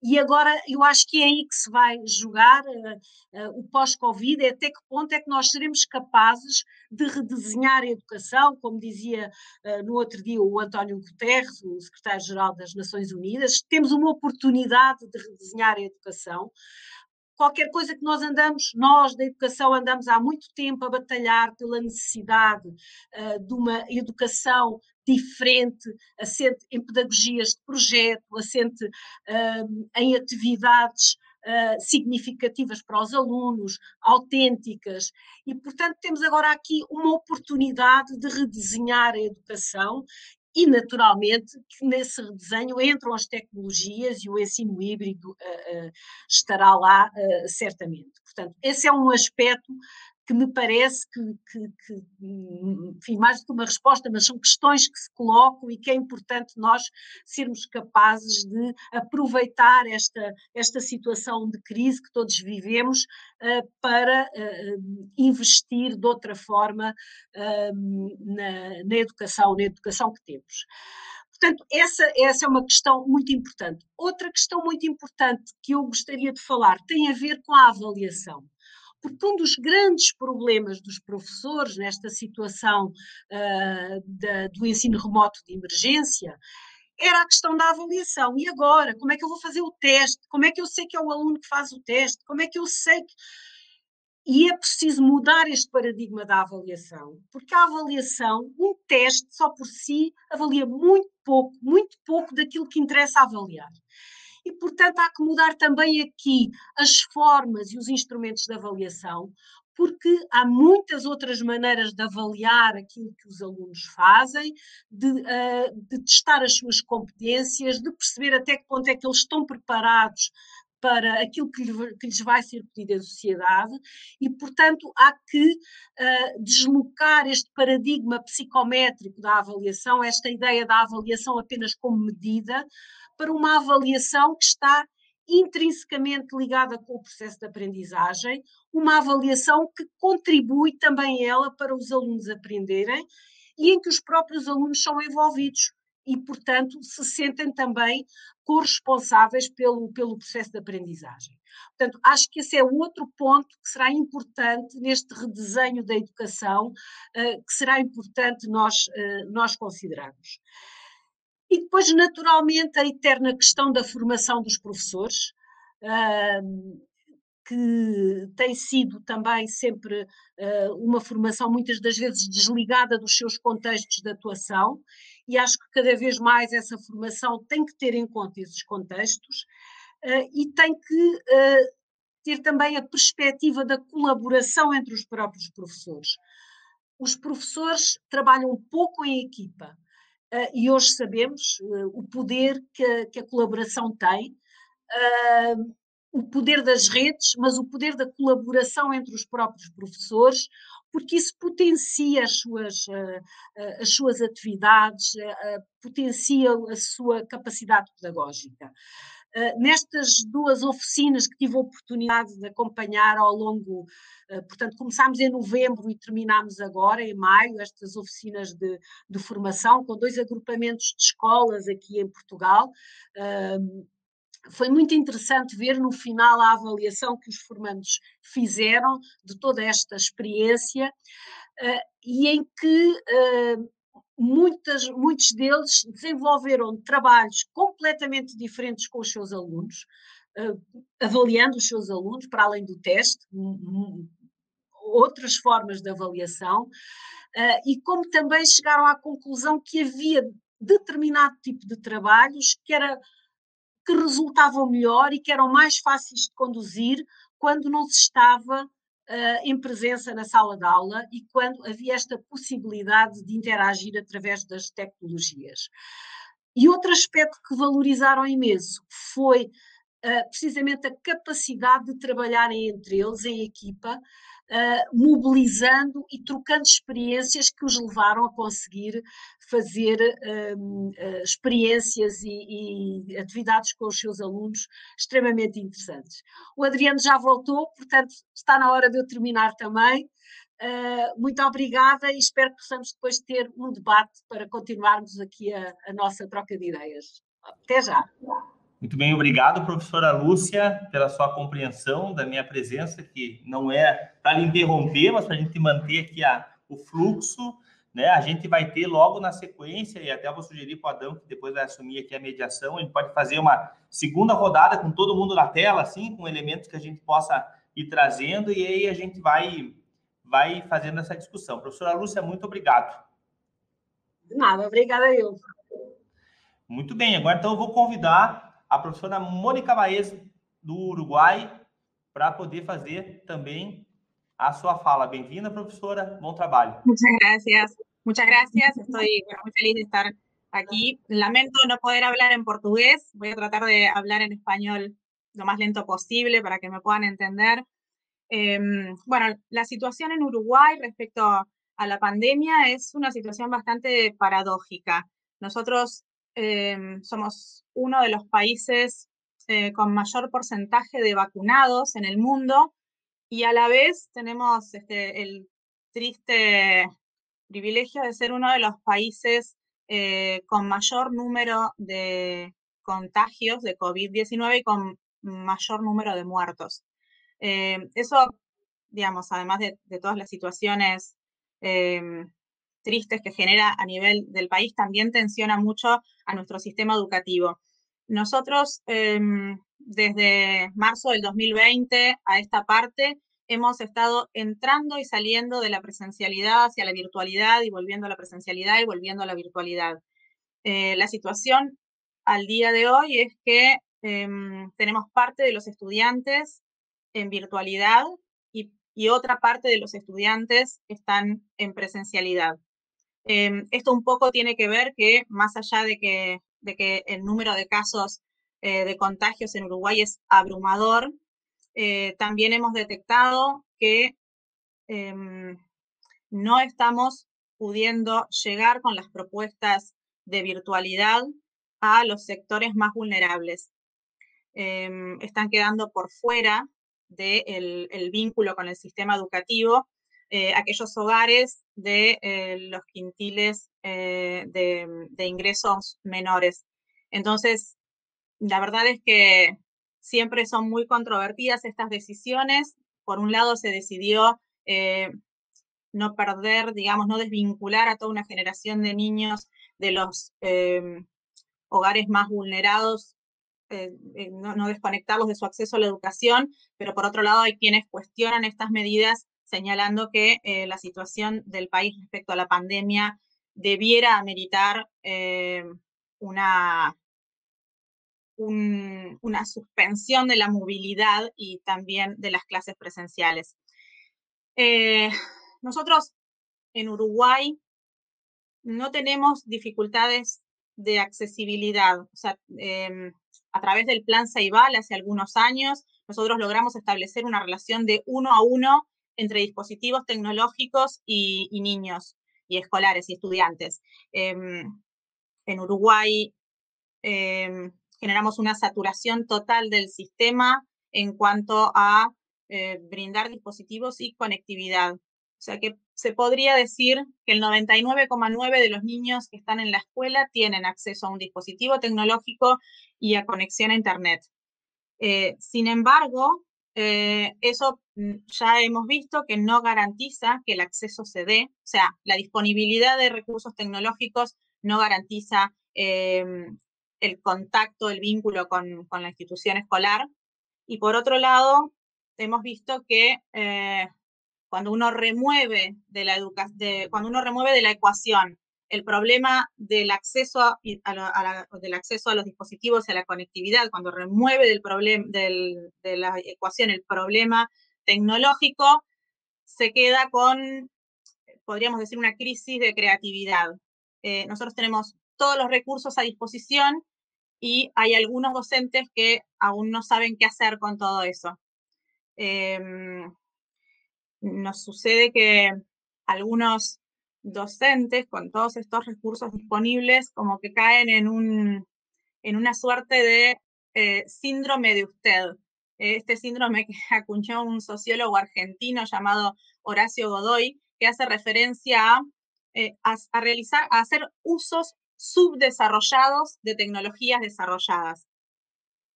E agora eu acho que é aí que se vai jogar uh, uh, o pós-Covid, é até que ponto é que nós seremos capazes de redesenhar a educação, como dizia uh, no outro dia o António Guterres, o secretário-geral das Nações Unidas, temos uma oportunidade de redesenhar a educação. Qualquer coisa que nós andamos, nós da educação andamos há muito tempo a batalhar pela necessidade de uma educação diferente, assente em pedagogias de projeto, assente uh, em atividades uh, significativas para os alunos, autênticas, e portanto temos agora aqui uma oportunidade de redesenhar a educação e, naturalmente, que nesse redesenho entram as tecnologias e o ensino híbrido uh, uh, estará lá uh, certamente. Portanto, esse é um aspecto que me parece que, que, que, enfim, mais do que uma resposta, mas são questões que se colocam e que é importante nós sermos capazes de aproveitar esta, esta situação de crise que todos vivemos uh, para uh, investir de outra forma uh, na, na educação, na educação que temos. Portanto, essa, essa é uma questão muito importante. Outra questão muito importante que eu gostaria de falar tem a ver com a avaliação porque um dos grandes problemas dos professores nesta situação uh, da, do ensino remoto de emergência era a questão da avaliação. E agora? Como é que eu vou fazer o teste? Como é que eu sei que é o aluno que faz o teste? Como é que eu sei que. E é preciso mudar este paradigma da avaliação, porque a avaliação, um teste só por si, avalia muito pouco, muito pouco daquilo que interessa avaliar. E, portanto, há que mudar também aqui as formas e os instrumentos de avaliação, porque há muitas outras maneiras de avaliar aquilo que os alunos fazem, de, uh, de, testar as suas competências, de perceber até que ponto é que eles estão preparados para aquilo que, lhe, que lhes vai ser pedido em sociedade, e, portanto, há que uh, deslocar este paradigma psicométrico da avaliação, esta ideia da avaliação apenas como medida, para uma avaliação que está intrinsecamente ligada com o processo de aprendizagem, uma avaliação que contribui também ela para os alunos aprenderem e em que os próprios alunos são envolvidos e, portanto, se sentem também corresponsáveis pelo, pelo processo de aprendizagem. Portanto, acho que esse é outro ponto que será importante neste redesenho da educação, uh, que será importante nós, uh, nós considerarmos. E depois, naturalmente, a eterna questão da formação dos professores, que tem sido também sempre ah, uma formação muitas das vezes desligada dos seus contextos de atuação, e acho que cada vez mais essa formação tem que ter em conta esses contextos ah, e tem que ah, ter também a perspectiva da colaboração entre os próprios professores. Os professores trabalham pouco em equipa, Uh, e hoje sabemos uh, o poder que a, que a colaboração tem, uh, o poder das redes, mas o poder da colaboração entre os próprios professores, porque isso potencia as suas, as suas atividades, potencia a sua capacidade pedagógica. Nestas duas oficinas que tive a oportunidade de acompanhar ao longo eh, portanto, começámos em novembro e terminámos agora, em maio, estas oficinas de, de formação, com dois agrupamentos de escolas aqui em Portugal. Foi muito interessante ver no final a avaliação que os formandos fizeram de toda esta experiência uh, e em que uh, muitas, muitos deles desenvolveram trabalhos completamente diferentes com os seus alunos, uh, avaliando os seus alunos, para além do teste, outras formas de avaliação, e como também chegaram à conclusão que havia determinado tipo de trabalhos que era que resultavam melhor e que eram mais fáceis de conduzir quando não se estava uh, em presença na sala de aula e quando havia esta possibilidade de interagir através das tecnologias. E outro aspecto que valorizaram imenso foi uh, precisamente a capacidade de trabalharem entre eles em equipa uh, mobilizando e trocando experiências que os levaram a conseguir fazer uh, experiências e, e, atividades com os seus alunos extremamente interessantes. O Adriano já voltou, portanto, está na hora de eu terminar também. Uh, muito obrigada e espero que possamos depois ter um debate para continuarmos aqui a, a nossa troca de ideias. Até já. Muito bem, obrigado, professora Lúcia, pela sua compreensão da minha presença, que não é para lhe interromper, mas para a gente manter aqui a, o fluxo. Né? A gente vai ter logo na sequência, e até vou sugerir para o Adão, que depois vai assumir aqui a mediação, gente pode fazer uma segunda rodada com todo mundo na tela, assim, com elementos que a gente possa ir trazendo, e aí a gente vai, vai fazendo essa discussão. Professora Lúcia, muito obrigado. De nada, obrigada eu. Muito bem, agora então eu vou convidar a professora Mônica Baez, do Uruguai, para poder fazer também a sua fala. Bem-vinda, professora. Bom trabalho. Muchas gracias. Muchas gracias. Estoy muy feliz de estar aquí. Lamento no poder hablar en portugués. Voy a tratar de hablar en español lo más lento posible para que me puedan entender. Eh, bueno, la situación en Uruguay respecto a la pandemia es una situación bastante paradójica. Nosotros eh, somos uno de los países eh, con mayor porcentaje de vacunados en el mundo y a la vez tenemos este, el triste privilegio de ser uno de los países eh, con mayor número de contagios de COVID-19 y con mayor número de muertos. Eh, eso, digamos, además de, todas las situaciones tristes que genera a nivel del país también tensiona mucho a nuestro sistema educativo. Nosotros em, desde marzo del 2020 a esta parte hemos estado entrando y saliendo de la presencialidad hacia la virtualidad y volviendo a la presencialidad y volviendo a la virtualidad. Eh, la situación al día de hoy es que em, tenemos parte de los estudiantes en virtualidad y, otra parte de los estudiantes están en presencialidad. Em, esto un poco tiene que ver que más allá de que, de que el número de casos eh, de contagios en Uruguay es abrumador, eh, también hemos detectado que em, no estamos pudiendo llegar con las propuestas de virtualidad a los sectores más vulnerables. Em, están quedando por fuera del el vínculo con el sistema educativo eh, aquellos hogares de eh, los quintiles de, de ingresos menores. Entonces, la verdad es que siempre son muy controvertidas estas decisiones. Por un lado, se decidió eh, no perder, digamos, no desvincular a toda una generación de niños de los hogares más vulnerados, eh, eh, no, desconectarlos de su acceso a la educación, pero por otro lado hay quienes cuestionan estas medidas señalando que la situación del país respecto a la pandemia debiera ameritar una una suspensión de la movilidad y también de las clases presenciales. Eh, nosotros en Uruguay no tenemos dificultades de accesibilidad. Em, a través del plan Ceibal hace algunos años, nosotros logramos establecer una relación de uno a uno entre dispositivos tecnológicos y, niños y escolares y estudiantes. Em, en Uruguay em, generamos una saturación total del sistema en cuanto a eh, brindar dispositivos y conectividad. O sea que se podría decir que el 99,9 de los niños que están en la escuela tienen acceso a un dispositivo tecnológico y a conexión a Internet. Eh, sin embargo, eh, eso mm, ya hemos visto que no garantiza que el acceso se dé, o sea, la disponibilidad de recursos tecnológicos no garantiza em, el contacto, el vínculo con, la institución escolar. Y por otro lado, hemos visto que eh, cuando uno remueve de la cuando uno remueve de la ecuación el problema del acceso a, del acceso a los dispositivos y a la conectividad, cuando remueve del problema de la ecuación el problema tecnológico, se queda con, podríamos decir, una crisis de creatividad. Eh, nosotros tenemos todos los recursos a disposición y hay algunos docentes que aún no saben qué hacer con todo eso. Em, nos sucede que algunos docentes con todos estos recursos disponibles como que caen en, un, en una suerte de eh, síndrome de usted. Este síndrome que acuñó un sociólogo argentino llamado Horacio Godoy, que hace referencia a, eh, a realizar, a hacer usos subdesarrollados de tecnologías desarrolladas.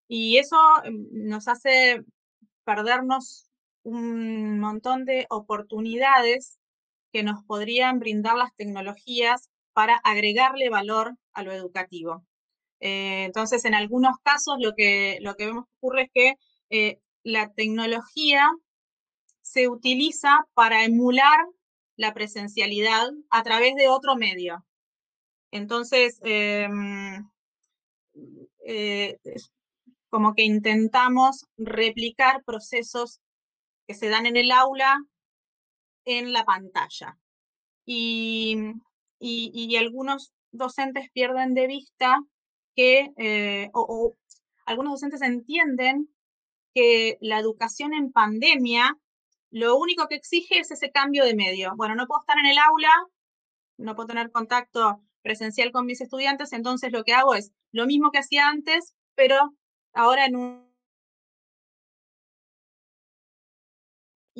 Y eso em, nos hace perdernos un montón de oportunidades que nos podrían brindar las tecnologías para agregarle valor a lo educativo. Eh, entonces, en algunos casos lo que, lo que vemos que ocurre es que eh, la tecnología se utiliza para emular la presencialidad a través de otro medio. Entonces, em, eh, como que intentamos replicar procesos que se dan en el aula en la pantalla. Y, algunos docentes pierden de vista que, eh, o, algunos docentes entienden que la educación en pandemia lo único que exige es ese cambio de medio. Bueno, no puedo estar en el aula, no puedo tener contacto presencial con mis estudiantes, entonces lo que hago es lo mismo que hacía antes, pero ahora en un...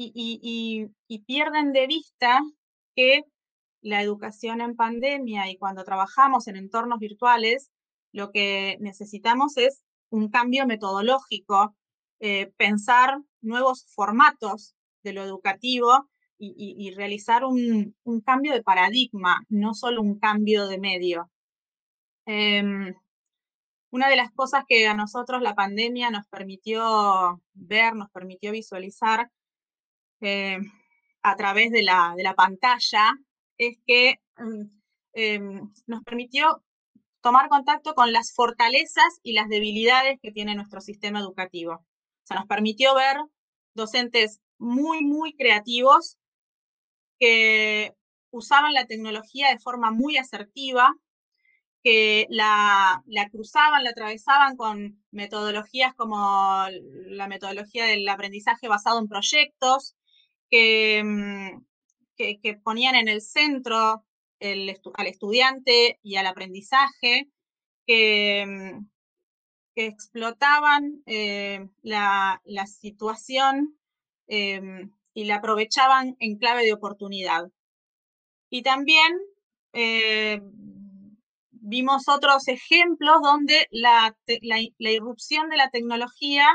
Y, pierden de vista que la educación en pandemia y cuando trabajamos en entornos virtuales, lo que necesitamos es un cambio metodológico, eh, pensar nuevos formatos de lo educativo y, realizar un, cambio de paradigma, no solo un cambio de medio. Em, una de las cosas que a nosotros la pandemia nos permitió ver, nos permitió visualizar eh, a través de la, de la, pantalla es que mm, em, nos permitió tomar contacto con las fortalezas y las debilidades que tiene nuestro sistema educativo. O sea, nos permitió ver docentes muy, muy creativos que usaban la tecnología de forma muy asertiva, que la, cruzaban, la atravesaban con metodologías como la metodología del aprendizaje basado en proyectos, que, mm, que, ponían en el centro al estudiante y al aprendizaje, que, mm, explotaban eh, la, situación em, y la aprovechaban en clave de oportunidad. Y también eh, vimos otros ejemplos donde la, irrupción de la tecnología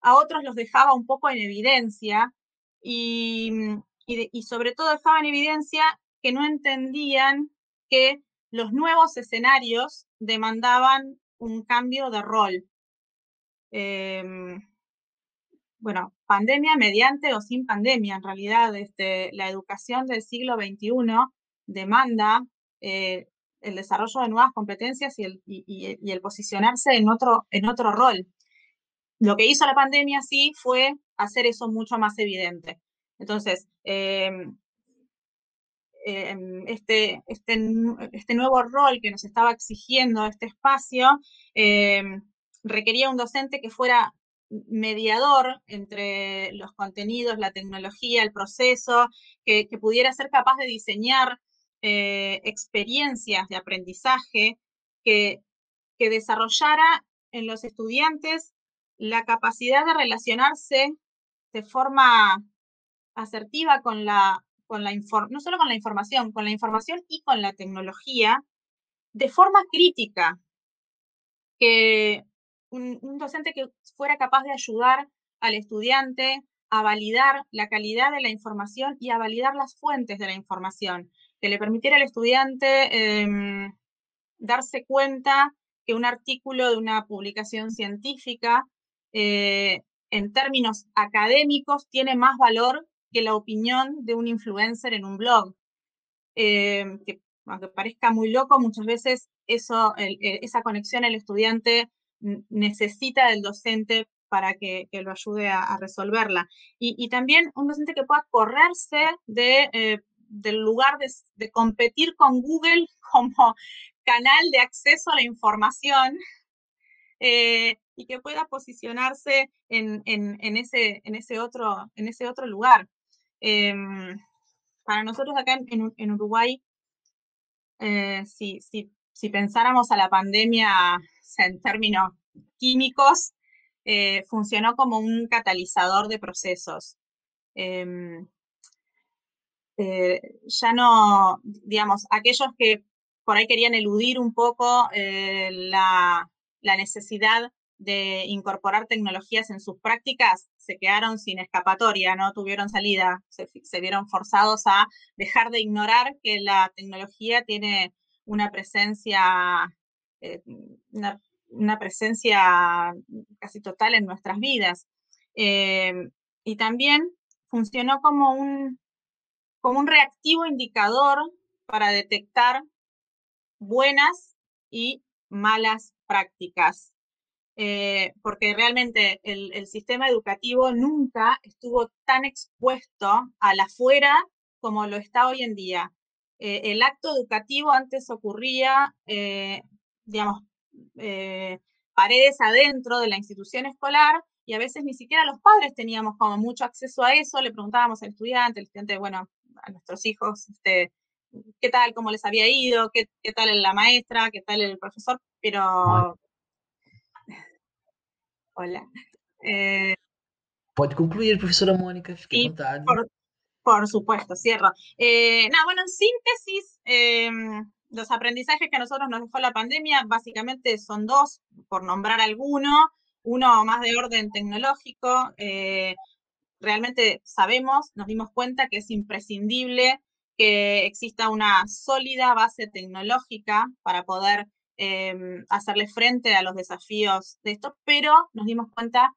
a otros los dejaba un poco en evidencia y, y, sobre todo dejaba en evidencia que no entendían que los nuevos escenarios demandaban un cambio de rol. Em, bueno, pandemia mediante o sin pandemia, en realidad este, la educación del siglo XXI demanda eh, el desarrollo de nuevas competencias y el, y, el, posicionarse en otro, en otro rol. Lo que hizo la pandemia sí fue hacer eso mucho más evidente. Entonces, em, em, este, este, este, nuevo rol que nos estaba exigiendo este espacio em, requería un docente que fuera mediador entre los contenidos, la tecnología, el proceso, que, pudiera ser capaz de diseñar eh, experiencias de aprendizaje, que, que desarrollara en los estudiantes la capacidad de relacionarse de forma asertiva con la, con la no solo con la información, con la información y con la tecnología, de forma crítica, que un, docente que fuera capaz de ayudar al estudiante a validar la calidad de la información y a validar las fuentes de la información, que le permitiera al estudiante em, darse cuenta que un artículo de una publicación científica, eh, en términos académicos, tiene más valor que la opinión de un influencer en un blog. Em, que aunque parezca muy loco, muchas veces eso, esa conexión el estudiante necesita del docente para que, lo ayude a, resolverla. Y, también un docente que pueda correrse de, eh, del lugar de, competir con Google como canal de acceso a la información eh, y que pueda posicionarse en, ese, en, ese, otro, en ese otro lugar. Em, para nosotros acá en, Uruguay, eh, si, si, si pensáramos a la pandemia en términos químicos, eh, funcionó como un catalizador de procesos. Em, eh, ya no, digamos, aquellos que por ahí querían eludir un poco eh, la, necesidad de incorporar tecnologías en sus prácticas, se quedaron sin escapatoria, no tuvieron salida, se, vieron forzados a dejar de ignorar que la tecnología tiene una presencia eh, una, presencia casi total en nuestras vidas. Eh, y también funcionó como un, como un reactivo indicador para detectar buenas y malas prácticas. Eh, porque realmente el, sistema educativo nunca estuvo tan expuesto a la afuera como lo está hoy en día. el acto educativo antes ocurría digamos, eh, paredes adentro de la institución escolar y a veces ni siquiera los padres teníamos como mucho acceso a eso, le preguntábamos al estudiante, el estudiante, bueno, a nuestros hijos, este, qué tal, cómo les había ido, qué, qué tal la maestra, qué tal el profesor, pero... Hola. Eh... Pode concluir, profesora Mónica, fique à vontade. Por, por supuesto, cierro. Eh, no, bueno, en síntesis, eh, los aprendizajes que a nosotros nos dejó la pandemia básicamente son dos, por nombrar alguno. Uno más de orden tecnológico, eh, realmente sabemos, nos dimos cuenta que es imprescindible que exista una sólida base tecnológica para poder em, hacerle frente a los desafíos de esto, pero nos dimos cuenta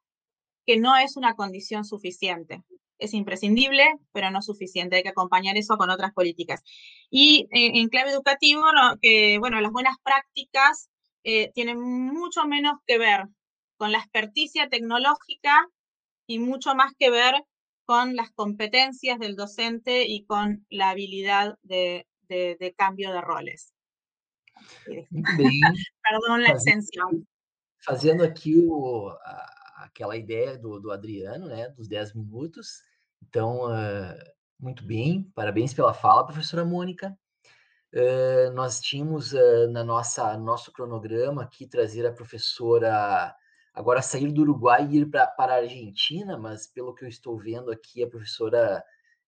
que no es una condición suficiente. Es imprescindible, pero no suficiente. Hay que acompañar eso con otras políticas. Y en, clave educativo, que bueno, las buenas prácticas eh, tienen mucho menos que ver con la experticia tecnológica y mucho más que ver con las competencias del docente y con la habilidad de, cambio de roles. Perdón la extensión. Fazendo aqui o, a, aquela ideia do, do Adriano, né, dos 10 minutos. Então, uh, muito bem, parabéns pela fala, professora Mônica. Uh, nós tínhamos uh, na nossa nosso cronograma aqui trazer a professora agora sair do Uruguai e ir pra, para a Argentina, mas pelo que eu estou vendo aqui, a professora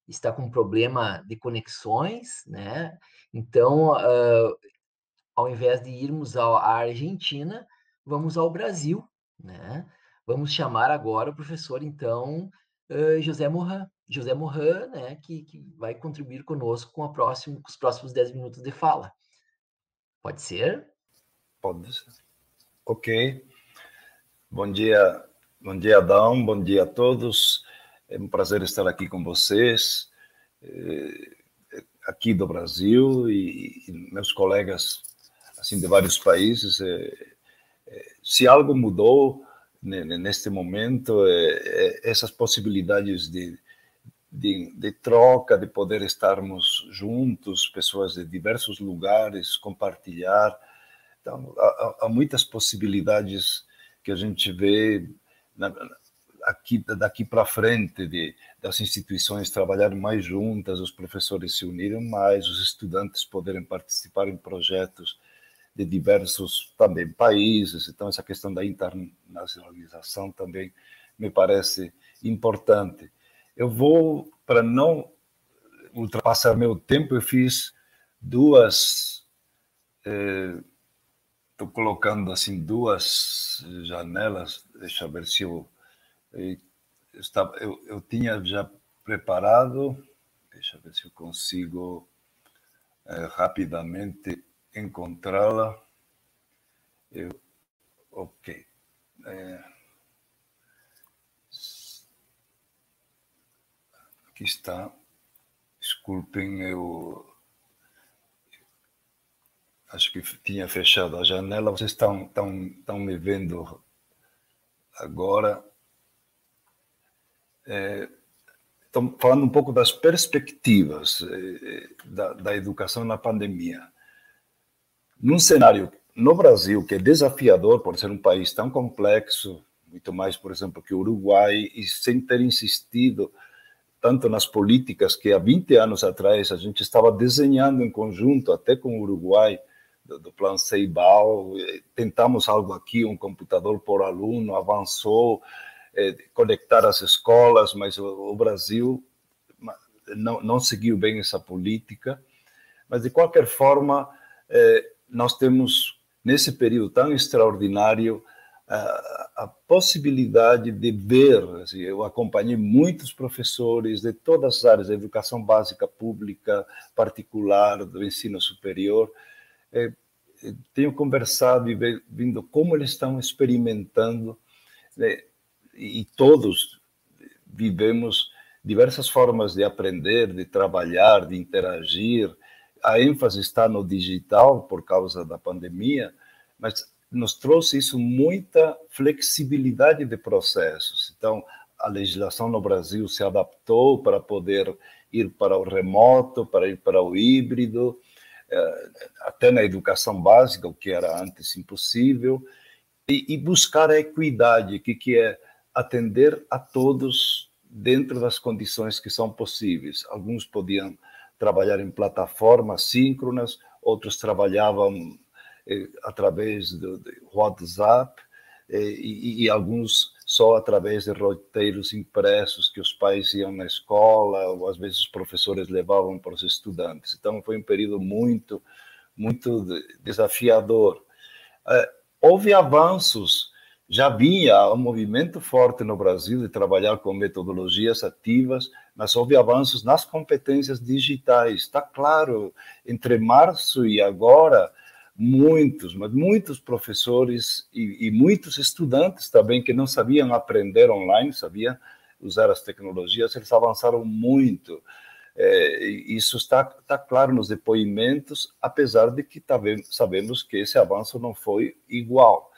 está com um problema de conexões, né? Então, uh, ao invés de irmos à Argentina, vamos ao Brasil, né? Vamos chamar agora o professor, então, José Moran. José Moran, né, que, que vai contribuir conosco com, a próximo, com os próximos 10 minutos de fala. Pode ser? Pode ser. Ok. Bom dia, bom dia, Adão, bom dia a todos. É um prazer estar aqui com vocês, eh, aqui do Brasil e, meus colegas assim de vários países. Eh, eh, se algo mudou neste momento, essas possibilidades de, de, de, troca, de poder estarmos juntos, pessoas de diversos lugares, compartilhar. Então, há, há muitas possibilidades que a gente vê na, aqui daqui para frente de das instituições trabalharem mais juntas, os professores se unirem mais, os estudantes poderem participar em projetos de diversos também países. Então essa questão da internacionalização também me parece importante. Eu vou para não ultrapassar meu tempo, eu fiz duas eh, Estou colocando assim duas janelas, deixa eu ver se eu. Eu, estava, eu, eu tinha já preparado, deixa eu ver se eu consigo é, rapidamente encontrá-la. Eu, ok. É, aqui está. Desculpem, eu acho que tinha fechado a janela. Vocês estão, estão, estão me vendo agora. É, estão falando um pouco das perspectivas é, da, da educação na pandemia. Num cenário no Brasil que é desafiador por ser um país tão complexo, muito mais, por exemplo, que o Uruguai, e sem ter insistido tanto nas políticas que há 20 anos atrás a gente estava desenhando em conjunto, até com o Uruguai, do, do plano Ceibal, tentamos algo aqui, um computador por aluno, avançou, é, conectar as escolas, mas o, o Brasil não, não, seguiu bem essa política. Mas, de qualquer forma, é, nós temos, nesse período tão extraordinário, a, a possibilidade de ver. Assim, eu acompanhei muitos professores de todas as áreas, da educação básica pública, particular, do ensino superior, é, tenho conversado e vindo como eles estão experimentando, né, e todos vivemos diversas formas de aprender, de trabalhar, de interagir. A ênfase está no digital por causa da pandemia, mas nos trouxe isso muita flexibilidade de processos. Então, a legislação no Brasil se adaptou para poder ir para o remoto, para ir para o híbrido, eh, até na educação básica, o que era antes impossível, e, buscar a equidade, que, que é atender a todos dentro das condições que são possíveis. Alguns podiam trabalhar em plataformas síncronas, outros trabalhavam eh, através do, WhatsApp, eh, e, e, alguns só através de roteiros impressos que os pais iam na escola, ou às vezes os professores levavam para os estudantes. Então, foi um período muito, muito desafiador. É, houve avanços já vinha um movimento forte no Brasil de trabalhar com metodologias ativas, mas houve avanços nas competências digitais. Está claro, entre março e agora, muitos, mas muitos professores e, e, muitos estudantes também que não sabiam aprender online, sabiam usar as tecnologias, eles avançaram muito. É, isso está, está claro nos depoimentos, apesar de que sabemos que esse avanço não foi igual.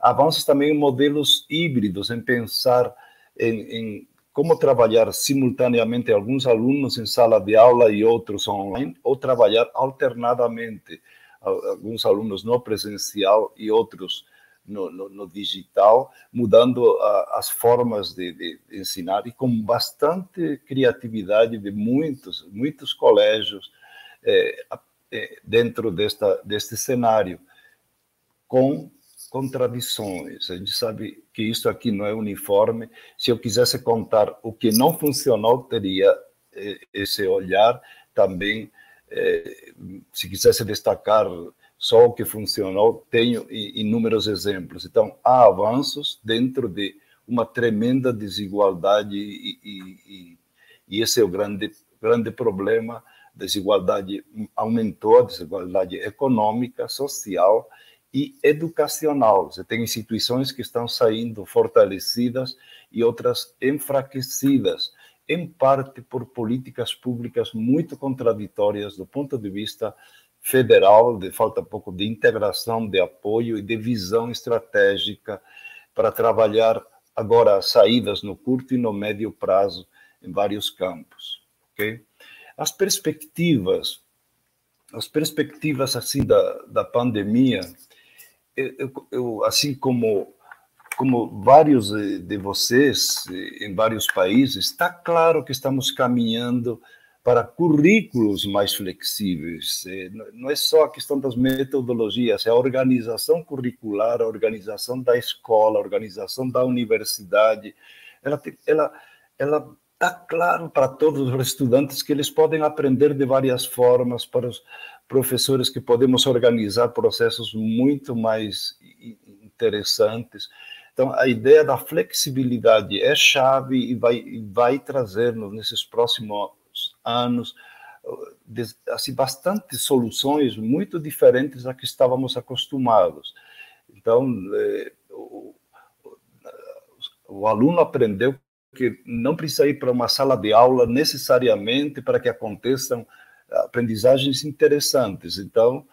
Avanços também em modelos híbridos, em pensar em, em como trabalhar simultaneamente alguns alunos em sala de aula e outros online, ou trabalhar alternadamente, alguns alunos no presencial e outros no, no, no digital, mudando a, as formas de, de, ensinar e com bastante criatividade de muitos, muitos colégios é, é, dentro desta, deste cenário, com contradições. A gente sabe que isso aqui não é uniforme. Se eu quisesse contar o que não funcionou, teria eh, esse olhar também. Eh, se quisesse destacar só o que funcionou, tenho inúmeros exemplos. Então, há avanços dentro de uma tremenda desigualdade e, e, e esse é o grande, grande problema. Desigualdade aumentou, a desigualdade econômica, social, e educacional. Você tem instituições que estão saindo fortalecidas e outras enfraquecidas, em parte por políticas públicas muito contraditórias do ponto de vista federal, de falta pouco de integração, de apoio e de visão estratégica para trabalhar agora saídas no curto e no médio prazo em vários campos, ok? As perspectivas, as perspectivas assim da, da pandemia, eu, eu, assim como como vários de vocês em vários países, está claro que estamos caminhando para currículos mais flexíveis. Não é só a questão das metodologias, é a organização curricular, a organização da escola, a organização da universidade. Ela ela ela está claro para todos os estudantes que eles podem aprender de várias formas para os professores que podemos organizar processos muito mais interessantes. Então, a ideia da flexibilidade é chave e vai, vai trazer-nos nesses próximos anos assim, bastante soluções muito diferentes a que estávamos acostumados. Então, é, o, o aluno aprendeu que não precisa ir para uma sala de aula necessariamente para que aconteçam aprendizagens interessantes. Então,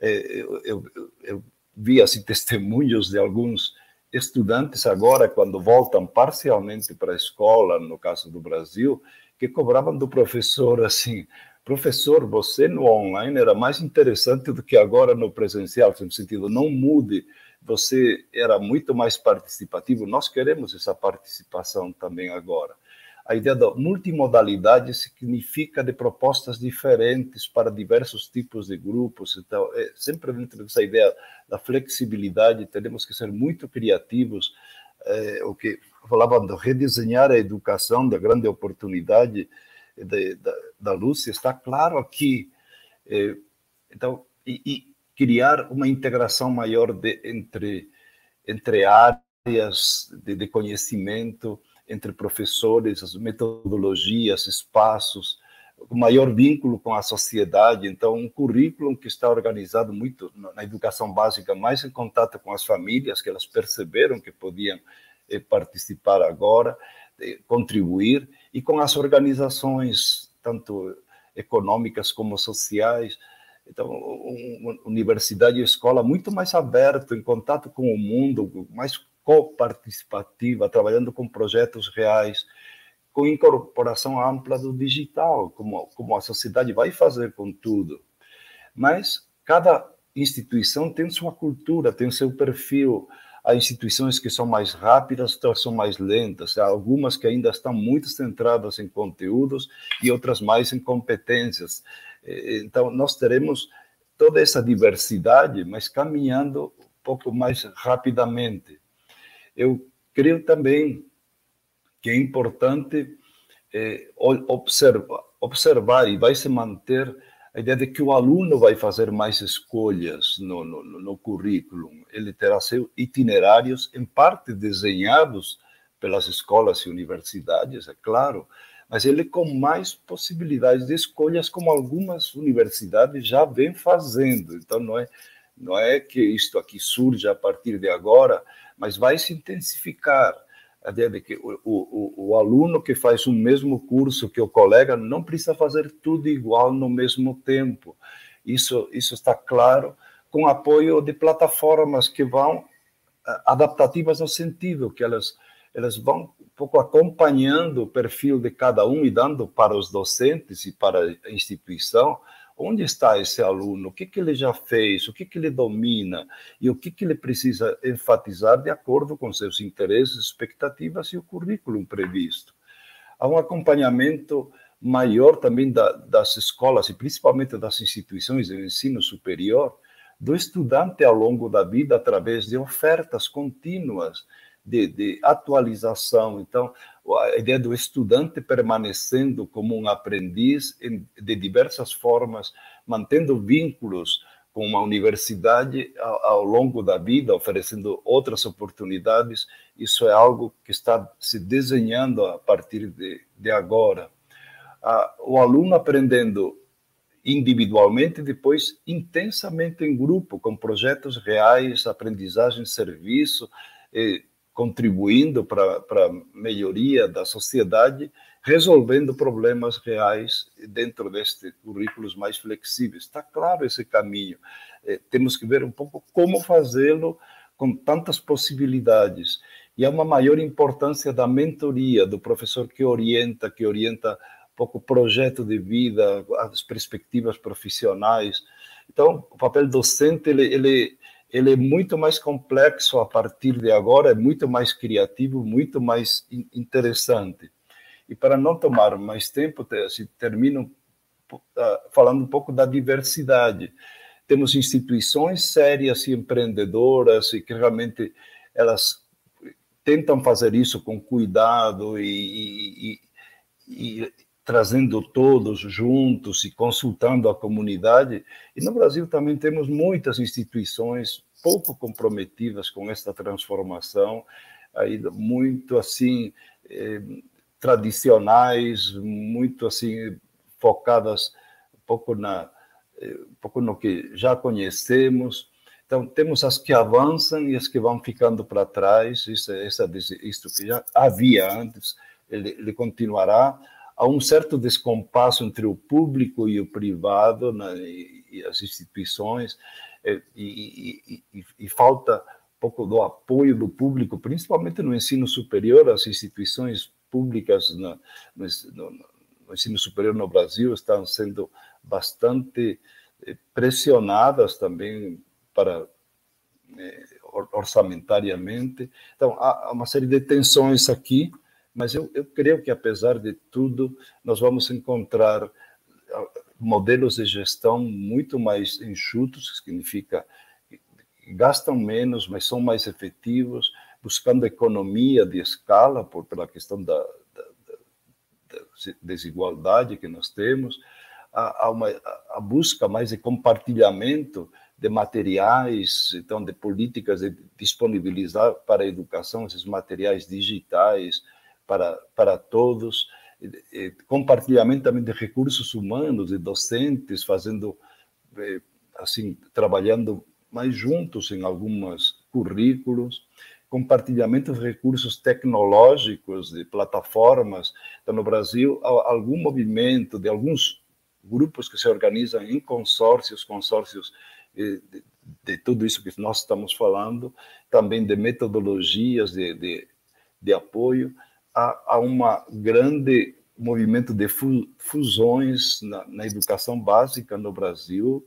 é, eu, eu, eu vi assim, testemunhos de alguns estudantes agora, quando voltam parcialmente para a escola, no caso do Brasil, que cobravam do professor assim, professor, você no online era mais interessante do que agora no presencial, no sentido, não mude, você era muito mais participativo, nós queremos essa participação também agora a ideia da multimodalidade significa de propostas diferentes para diversos tipos de grupos. Então, é, sempre dentro dessa ideia da flexibilidade, teremos que ser muito criativos. É, o que falavam de redesenhar a educação, da grande oportunidade de, da, da Lúcia, está claro aqui. É, então, e, e, criar uma integração maior de, entre, entre áreas de, de conhecimento, entre professores, as metodologias, espaços, maior vínculo com a sociedade. Então, um currículo que está organizado muito na educação básica, mais em contato com as famílias, que elas perceberam que podiam eh, participar agora, contribuir, e com as organizações, tanto econômicas como sociais. Então, uma universidade e escola muito mais aberto, em contato com o mundo, mais coparticipativa, trabalhando com projetos reais, com incorporação ampla do digital, como, como a sociedade vai fazer com tudo. Mas cada instituição tem sua cultura, tem seu perfil. Há instituições que são mais rápidas, outras são mais lentas. Há algumas que ainda estão muito centradas em conteúdos e outras mais em competências. Então, nós teremos toda essa diversidade, mas caminhando um pouco mais rapidamente eu creio também que é importante é, observar, e vai se manter a ideia de que o aluno vai fazer mais escolhas no, no, no currículo, ele terá seus itinerários, em parte desenhados pelas escolas e universidades, é claro, mas ele com mais possibilidades de escolhas, como algumas universidades já vêm fazendo. Então, não é, não é que isto aqui surge a partir de agora, mas vai se intensificar que o, o, o, aluno que faz o mesmo curso que o colega não precisa fazer tudo igual no mesmo tempo. Isso, isso está claro com apoio de plataformas que vão adaptativas no sentido que elas elas vão um pouco acompanhando o perfil de cada um e dando para os docentes e para a instituição onde está esse aluno, o que, que ele já fez, o que, que ele domina? E o que, que ele precisa enfatizar de acordo com seus interesses, expectativas e o currículo previsto. Há um acompanhamento maior também da, das escolas e principalmente das instituições de ensino superior do estudante ao longo da vida através de ofertas contínuas de, de atualização. Então, a ideia do estudante permanecendo como um aprendiz em, de diversas formas, mantendo vínculos com uma universidade ao, ao, longo da vida, oferecendo outras oportunidades, isso é algo que está se desenhando a partir de, de agora. Ah, o aluno aprendendo individualmente, depois intensamente em grupo, com projetos reais, aprendizagem, serviço, contribuindo para a melhoria da sociedade, resolvendo problemas reais dentro destes currículos mais flexíveis. Está claro esse caminho. É, temos que ver um pouco como fazê-lo com tantas possibilidades. E há uma maior importância da mentoria, do professor que orienta, que orienta um pouco o projeto de vida, as perspectivas profissionais. Então, o papel docente, ele, ele ele é muito mais complexo a partir de agora, é muito mais criativo, muito mais interessante. E para não tomar mais tempo, assim, termino ah, falando um pouco da diversidade. Temos instituições sérias e empreendedoras e que realmente elas tentam fazer isso com cuidado e, e, e trazendo todos juntos e consultando a comunidade. E no Brasil também temos muitas instituições pouco comprometidas com esta transformação, aí muito assim eh, tradicionais, muito assim focadas um pouco na eh, um pouco no que já conhecemos. Então temos as que avançam e as que vão ficando para trás. Isso, essa, isso que já havia antes, ele, ele continuará há um certo descompasso entre o público e o privado né, e, e, as instituições é, e, e, e, falta um pouco do apoio do público, principalmente no ensino superior, as instituições públicas no, no, no ensino superior no Brasil estão sendo bastante eh, pressionadas também para eh, orçamentariamente. Então, há uma série de tensões aqui, mas eu, eu creio que, apesar de tudo, nós vamos encontrar ah, modelos de gestão muito mais enxutos, que significa gastam menos, mas são mais efetivos, buscando economia de escala por, pela questão da, da, da desigualdade que nós temos, há, uma, a busca mais de compartilhamento de materiais, então de políticas de disponibilizar para a educação esses materiais digitais, para, para todos, compartilhamento também de recursos humanos, de docentes, fazendo, eh, assim, trabalhando mais juntos em alguns currículos, compartilhamento de recursos tecnológicos, de plataformas. Então, no Brasil, há algum movimento de alguns grupos que se organizam em consórcios, consórcios eh, de, de tudo isso que nós estamos falando, também de metodologias de, de, de apoio há, há um grande movimento de fusões na, na, educação básica no Brasil,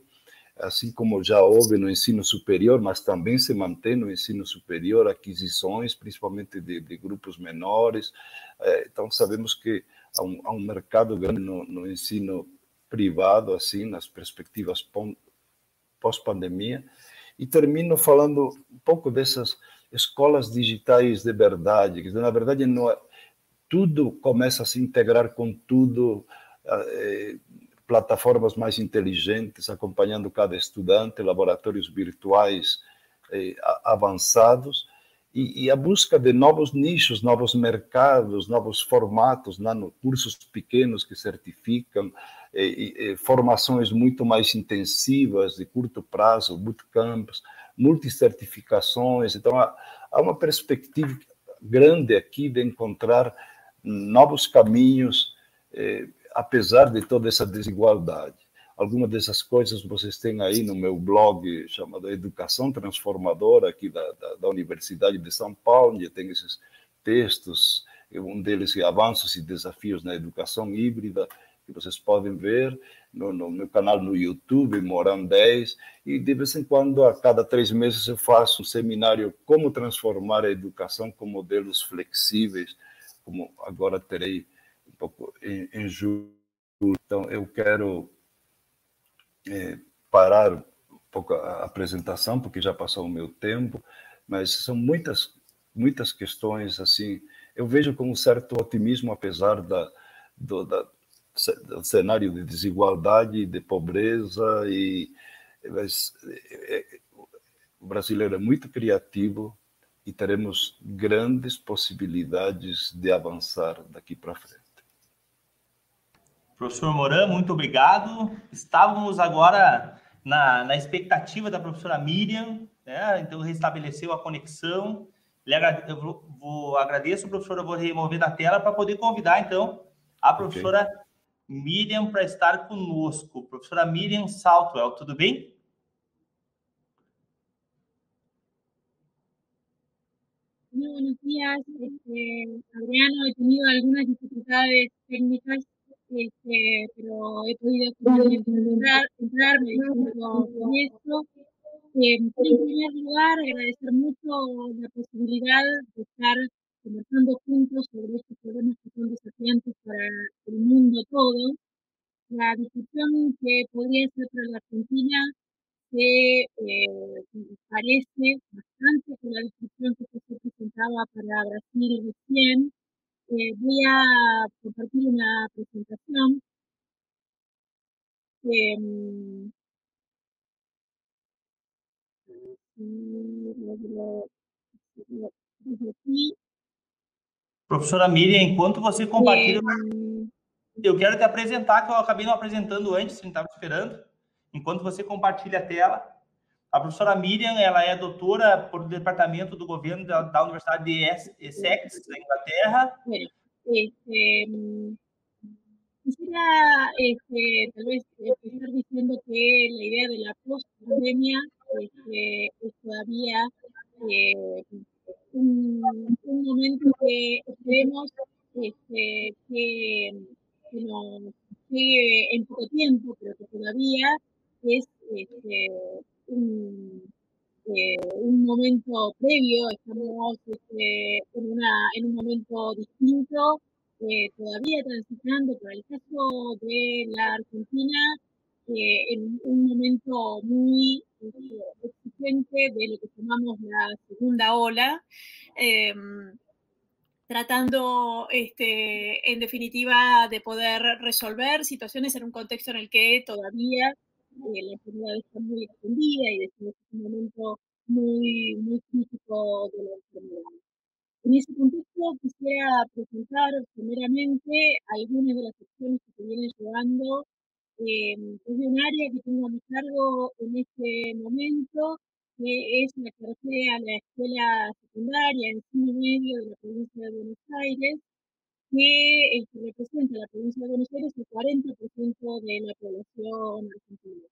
assim como já houve no ensino superior, mas também se mantém no ensino superior aquisições, principalmente de, de grupos menores. É, então, sabemos que há um, há um mercado grande no, no, ensino privado, assim, nas perspectivas pós-pandemia. E termino falando um pouco dessas escolas digitais de verdade, que na verdade não é, tudo começa a se integrar com tudo, é, plataformas mais inteligentes, acompanhando cada estudante, laboratórios virtuais eh, avançados, e, a busca de novos nichos, novos mercados, novos formatos, cursos pequenos que certificam, eh, formações muito mais intensivas, de curto prazo, bootcamps, multicertificações. Então, há uma perspectiva grande aqui de encontrar novos caminhos, eh, apesar de toda essa desigualdade. Algumas dessas coisas vocês têm aí no meu blog chamado Educação Transformadora, aqui da, da, da Universidade de São Paulo, onde tem esses textos, um deles é Avanços e Desafios na Educação Híbrida, que vocês podem ver no, no meu canal no YouTube, Moram 10, e de vez em quando, a cada três meses, eu faço um seminário Como Transformar a Educação com Modelos Flexíveis, como agora terei um pouco em, em julho. Então, eu quero é, parar um pouco a apresentação, porque já passou o meu tempo, mas são muitas, muitas questões, assim, eu vejo com um certo otimismo, apesar da, do, da, do cenário de desigualdade, de pobreza, e mas, é, é, o brasileiro é muito criativo e teremos grandes possibilidades de avançar daqui para frente. Professor Moran, muito obrigado. Estávamos agora na, na expectativa da professora Miriam, né? então restabeleceu a conexão. Eu vou, vou agradeço, professora, vou remover da tela para poder convidar, então, a professora okay. Miriam para estar conosco. Professora Miriam Saltwell, tudo bem? Buenos días, este, Adriano. He tenido algunas dificultades técnicas este, pero he podido entrar, entrar, me disculpo con esto. Eh, en primer lugar, agradecer mucho la posibilidad de estar conversando juntos sobre estos problemas que son desafiantes para el mundo todo. La discusión que podría ser para la Argentina se eh, parece bastante con la discusión que se presentaba para Brasil recién, eh, voy a compartir una presentación que Professora Miriam, enquanto você compartilha, eu quero te apresentar, que eu acabei não apresentando antes, não estava esperando. Enquanto você compartilha a tela, a professora Miriam, ela é doutora por departamento do governo da, da Universidade de Essex, da Inglaterra. Este, quisiera este, tal vez empezar diciendo que la idea de la post-pandemia este, es todavía eh, un, un, momento que esperemos este, que, que nos llegue en poco tiempo, pero que todavía es este, un, eh, un momento previo, estamos este, en, un momento distinto, eh, todavía transitando, por el caso de la Argentina, eh, en un momento muy este, exigente de lo que llamamos la segunda ola em, tratando, este, en definitiva, de poder resolver situaciones en un contexto en el que todavía eh, la enfermedad está muy extendida y de es un momento muy, muy crítico de la enfermedad. En ese contexto quisiera presentar primeramente algunas de las acciones que se vienen llevando eh, desde un área que tengo a mi cargo en este momento, que es la que a la escuela secundaria en cine medio de la provincia de Buenos Aires, que representa la provincia de Buenos Aires el 40% de la población argentina.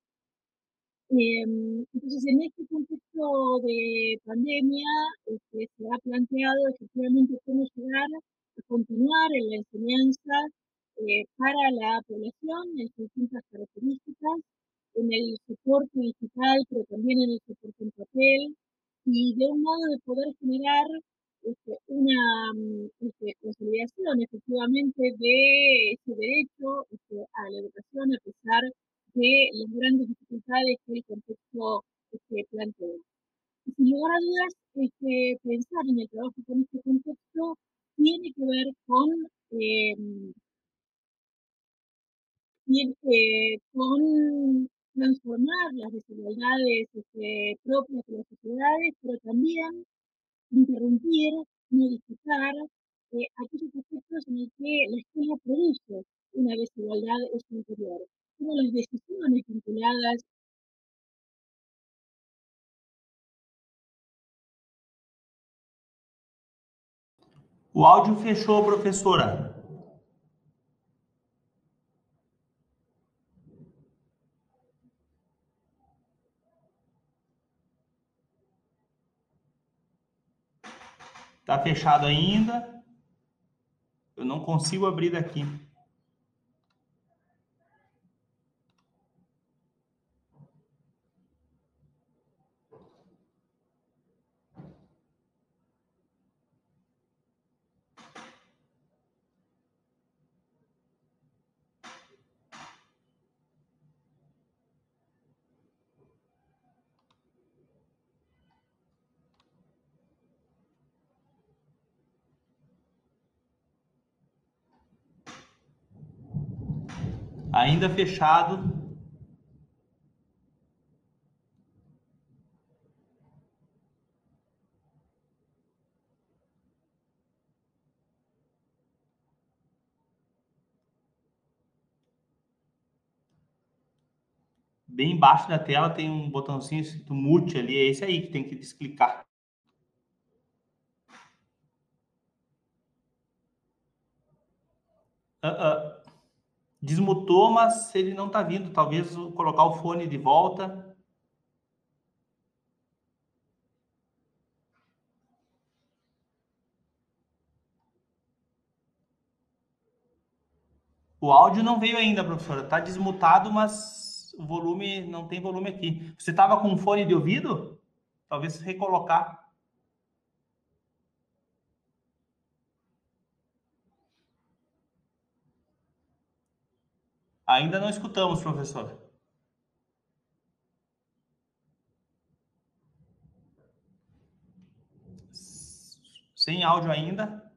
Em, entonces, en este contexto de pandemia, este, se ha planteado efectivamente cómo llegar a continuar en la enseñanza eh, para la población en sus distintas características, en el soporte digital, pero también en el soporte en papel, y de un modo de poder generar este, una mm, este, consolidación efectivamente de ese derecho este, a la educación a pesar de las grandes dificultades que el contexto este, plantea. Y sin lugar a dudas, pensar en el trabajo con este contexto tiene que ver con, eh, con transformar las desigualdades propias de las sociedades, pero también interrumpir, modificar eh, aquellos aspectos en los que la escuela produce una desigualdad superior, como las decisiones vinculadas O áudio fechou, professora. Tá fechado ainda. Eu não consigo abrir daqui. Ainda fechado. Bem embaixo da tela tem um botãozinho escrito mute ali, é esse aí que tem que desclicar. Uh, uh. Desmutou, mas ele não está vindo. Talvez colocar o fone de volta. O áudio não veio ainda, professora. Está desmutado, mas o volume não tem volume aqui. Você estava com fone de ouvido? Talvez recolocar. Ainda não escutamos, professor. Sem áudio ainda.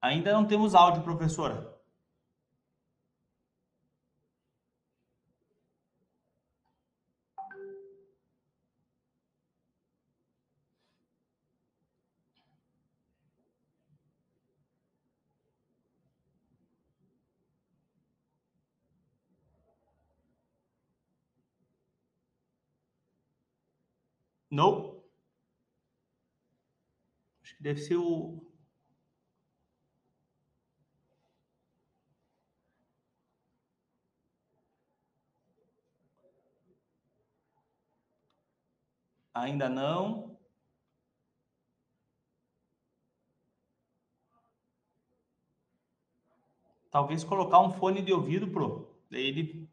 Ainda não temos áudio, professora. Não. Acho que deve ser o. Ainda não. Talvez colocar um fone de ouvido pro. Daí ele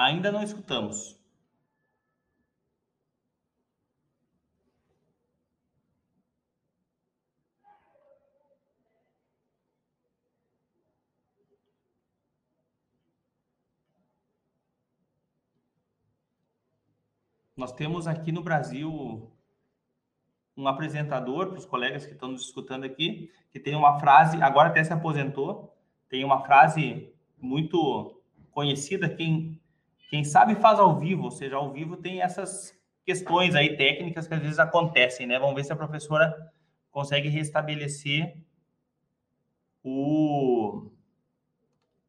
Ainda não escutamos. Nós temos aqui no Brasil um apresentador, para os colegas que estão nos escutando aqui, que tem uma frase, agora até se aposentou, tem uma frase muito conhecida, quem quem sabe faz ao vivo, ou seja, ao vivo tem essas questões aí técnicas que às vezes acontecem, né? Vamos ver se a professora consegue restabelecer o,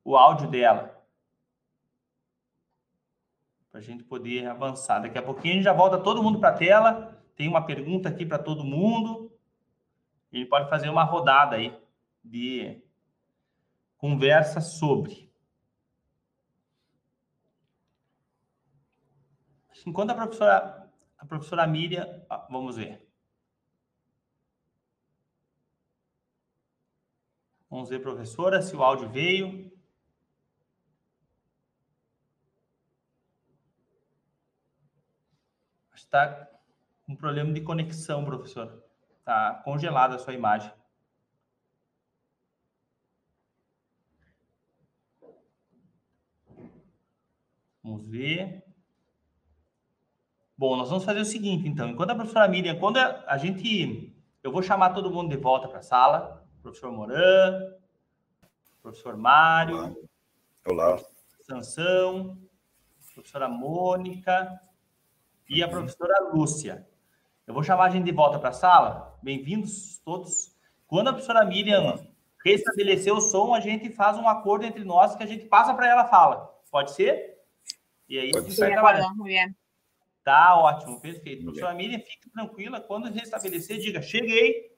o áudio dela. Para a gente poder avançar. Daqui a pouquinho a gente já volta todo mundo para a tela. Tem uma pergunta aqui para todo mundo. A gente pode fazer uma rodada aí de conversa sobre. Enquanto a professora, a professora Miriam, vamos ver. Vamos ver, professora, se o áudio veio. Está um problema de conexão, professora. Está congelada a sua imagem. Vamos ver. Bom, nós vamos fazer o seguinte, então. Enquanto a professora Miriam, quando a gente. Eu vou chamar todo mundo de volta para a sala. Professor Moran, professor Mário. Olá. Sansão, professora Mônica e a uhum. professora Lúcia. Eu vou chamar a gente de volta para a sala. Bem-vindos todos. Quando a professora Miriam restabelecer o som, a gente faz um acordo entre nós que a gente passa para ela a fala. Pode ser? E aí Pode a gente vai trabalhando. Tá ótimo, perfeito. Professora Miriam, fique tranquila. Quando restabelecer, diga, cheguei.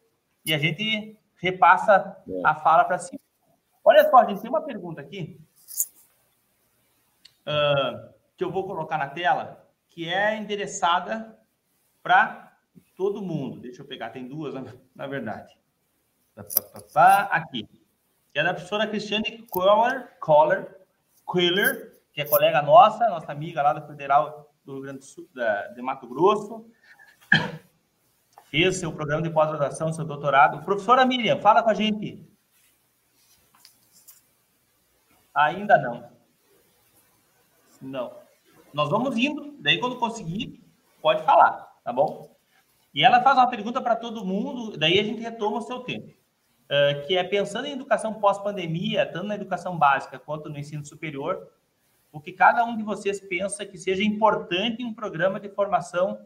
E a gente repassa a fala para cima. Olha só, a gente tem uma pergunta aqui uh, que eu vou colocar na tela, que é endereçada para todo mundo. Deixa eu pegar, tem duas, na, na verdade. Aqui. Que é da professora Cristiane Kohler, Kohler, Quiller, que é colega nossa, nossa amiga lá da Federal do Rio Grande do Sul, da, de Mato Grosso. Fez seu programa de pós-graduação, seu doutorado. Professora Miriam, fala com a gente. Ainda não. Não. Nós vamos indo, daí quando conseguir, pode falar, tá bom? E ela faz uma pergunta para todo mundo, daí a gente retoma o seu tempo. Uh, que é pensando em educação pós-pandemia, tanto na educação básica quanto no ensino superior, o que cada um de vocês pensa que seja importante em um programa de formação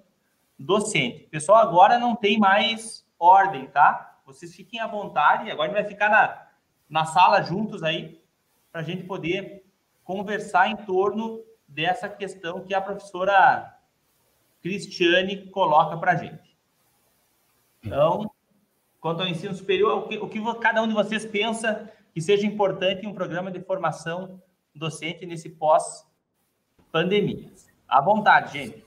docente. Pessoal, agora não tem mais ordem, tá? Vocês fiquem à vontade, agora a gente vai ficar na, na sala juntos aí, para a gente poder conversar em torno dessa questão que a professora Cristiane coloca para a gente. Então, quanto ao ensino superior, o que, o que cada um de vocês pensa que seja importante em um programa de formação docente nesse pós-pandemia? À vontade, gente.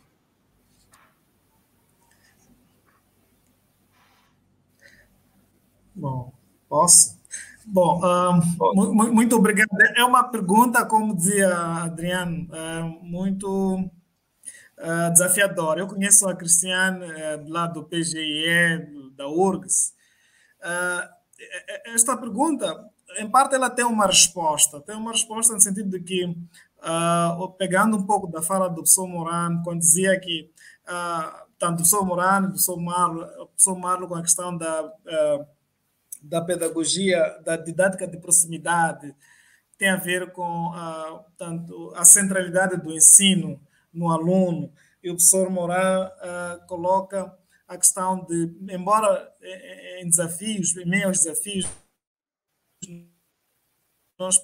Bom, posso? Bom, uh, muito obrigado. É uma pergunta, como dizia Adriano, uh, muito uh, desafiadora. Eu conheço a Cristiane uh, lá do PGE, da URGS. esta pergunta, em parte, ela tem uma resposta. Tem uma resposta no sentido de que, pegando um pouco da fala do professor Morano, quando dizia que tanto o professor Morano, o professor Marlo, o professor Marlo com a questão da da pedagogia, da didática de proximidade, tem a ver com a, tanto a centralidade do ensino no aluno. E o professor Moran uh, coloca a questão de, embora em desafios, em meio aos desafios, nós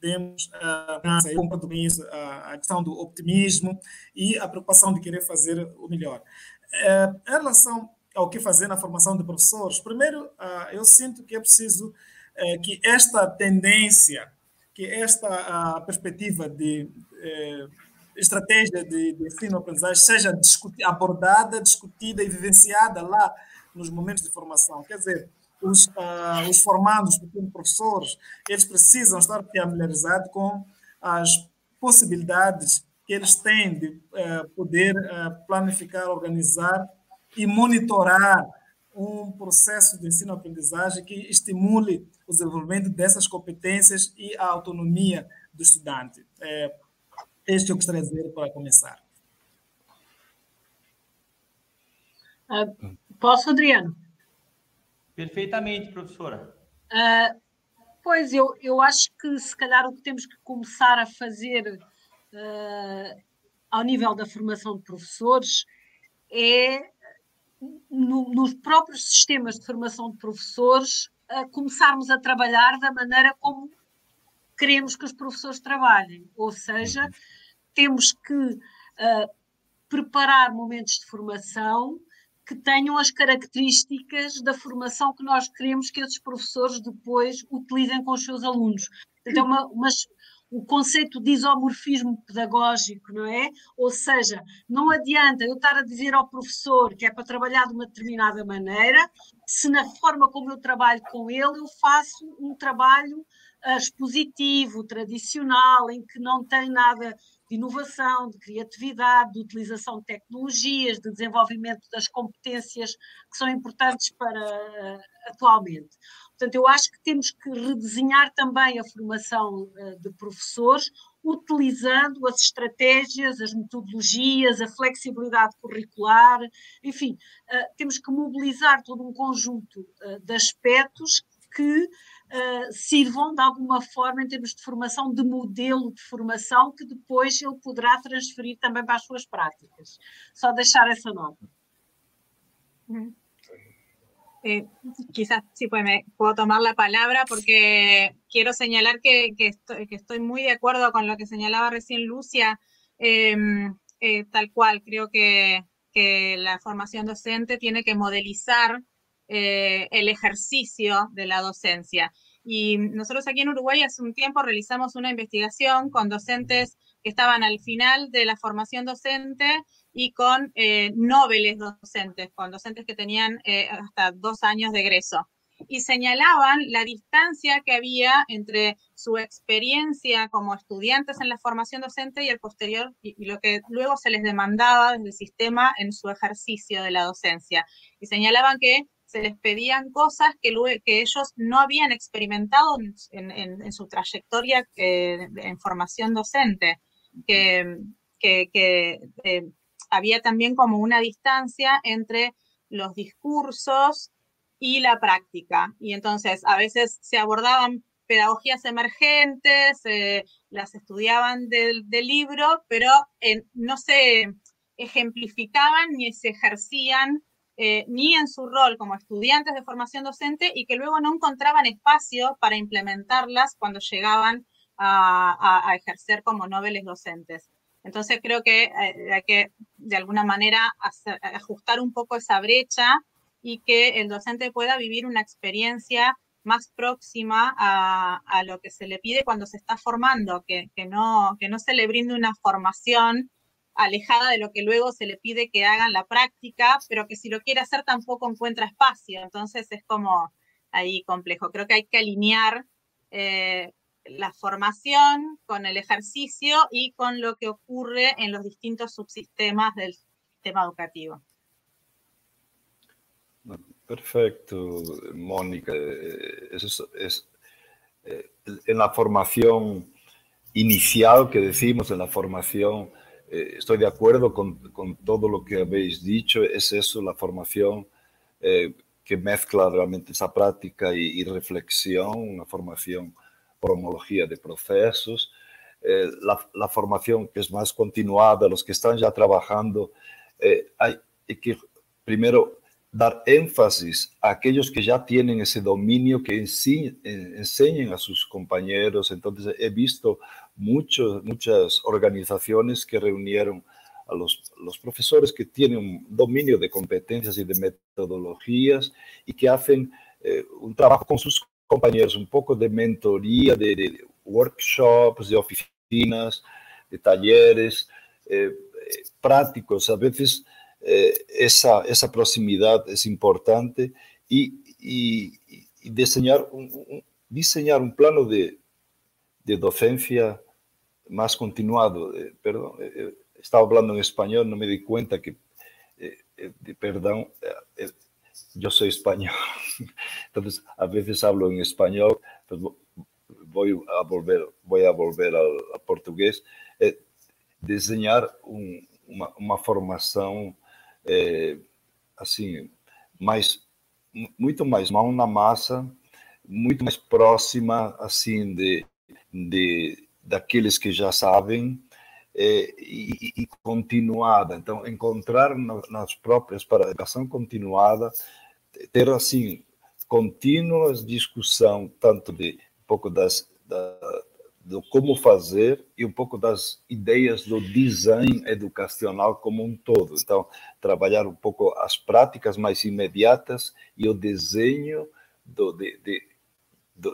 podemos uh, isso, a questão do optimismo e a preocupação de querer fazer o melhor. Uh, em relação ao que fazer na formação de professores, primeiro, ah, eu sinto que é preciso eh, que esta tendência, que esta perspectiva de eh, estratégia de, de ensino-aprendizagem seja abordada, discutida e vivenciada lá nos momentos de formação. Quer dizer, os, uh, os formandos, professores, eles precisam estar familiarizados com as possibilidades que eles têm de uh, poder uh, planificar, organizar e monitorar um processo de ensino-aprendizagem que estimule o desenvolvimento dessas competências e a autonomia do estudante. É, este eu gostaria de dizer para começar. Uh, posso, Adriano? Perfeitamente, professora. Uh, pois, eu, eu acho que se calhar o que temos que começar a fazer uh, ao nível da formação de professores é no, nos próprios sistemas de formação de professores, a começarmos a trabalhar da maneira como queremos que os professores trabalhem. Ou seja, uhum. temos que uh, preparar momentos de formação que tenham as características da formação que nós queremos que esses professores depois utilizem com os seus alunos. Então, uma, uma, o conceito de isomorfismo pedagógico, não é? Ou seja, não adianta eu estar a dizer ao professor que é para trabalhar de uma determinada maneira, se na forma como eu trabalho com ele, eu faço um trabalho uh, expositivo, tradicional, em que não tem nada de inovação, de criatividade, de utilização de tecnologias, de desenvolvimento das competências que são importantes para uh, atualmente. Portanto, eu acho que temos que redesenhar também a formação de professores, utilizando as estratégias, as metodologias, a flexibilidade curricular, enfim, temos que mobilizar todo um conjunto de aspectos que uh, sirvam de alguma forma em termos de formação, de modelo de formação que depois ele poderá transferir também para as suas práticas. Só deixar essa nota. Eh, quizás sí pues me puedo tomar la palabra porque quiero señalar que, que, estoy, que, estoy, muy de acuerdo con lo que señalaba recién Lucia, eh, eh, tal cual, creo que, que, la formación docente tiene que modelizar eh, el ejercicio de la docencia. Y nosotros aquí en Uruguay hace un tiempo realizamos una investigación con docentes que estaban al final de la formación docente y con eh, docentes, con docentes que tenían eh, hasta dos años de egreso. Y señalaban la distancia que había entre su experiencia como estudiantes en la formación docente y el posterior, y, y lo que luego se les demandaba desde el sistema en su ejercicio de la docencia. Y señalaban que se les pedían cosas que, ellos no habían experimentado en, su trayectoria eh, en formación docente, que, eh, había también como una distancia entre los discursos y la práctica. Y entonces a veces se abordaban pedagogías emergentes, eh, las estudiaban del, del libro, pero no se ejemplificaban ni se ejercían eh, ni en su rol como estudiantes de formación docente y que luego no encontraban espacio para implementarlas cuando llegaban a, ejercer como noveles docentes. Entonces creo que eh, hay que de alguna manera ajustar un poco esa brecha y que el docente pueda vivir una experiencia más próxima a, lo que se le pide cuando se está formando, que, no, que no se le brinde una formación alejada de lo que luego se le pide que hagan la práctica, pero que si lo quiere hacer tampoco encuentra espacio. Entonces es como ahí complejo. Creo que hay que alinear eh, la formación con el ejercicio y con lo que ocurre en los distintos subsistemas del sistema educativo. Perfecto, Mónica. Es, es, eh, en la formación inicial que decimos, en la formación eh, estoy de acuerdo con, con, todo lo que habéis dicho, es eso, la formación eh, que mezcla realmente esa práctica y, y, reflexión, una formación por homología de procesos, eh, la, la, formación que es más continuada, los que están ya trabajando, eh, hay, hay que primero dar énfasis a aquellos que ya tienen ese dominio, que enseñen a sus compañeros. Entonces, he visto muchos, muchas organizaciones que reunieron a los, los, profesores que tienen un dominio de competencias y de metodologías y que hacen eh, un trabajo con sus compañeros, un poco de mentoría, de, workshops, de oficinas, de talleres eh, prácticos. A veces eh, esa, esa proximidad es importante y, y, diseñar, un, un, diseñar un plano de, de docencia más continuado. Eh, perdón, eh, eh estaba hablando en español, no me di cuenta que, eh, eh perdón, yo soy español, entonces a veces hablo en español, pues voy a volver, voy a volver al, al portugués. un, uma, uma formação assim, mais, muito mais mão na massa, muito mais próxima, assim, de, de daqueles que já sabem é, e, e, continuada. Então, encontrar no, nas próprias para a educação continuada, ter assim contínuas discussão tanto de um pouco das da, do como fazer e um pouco das ideias do design educacional como um todo. Então, trabalhar um pouco as práticas mais imediatas e o desenho do, de, de,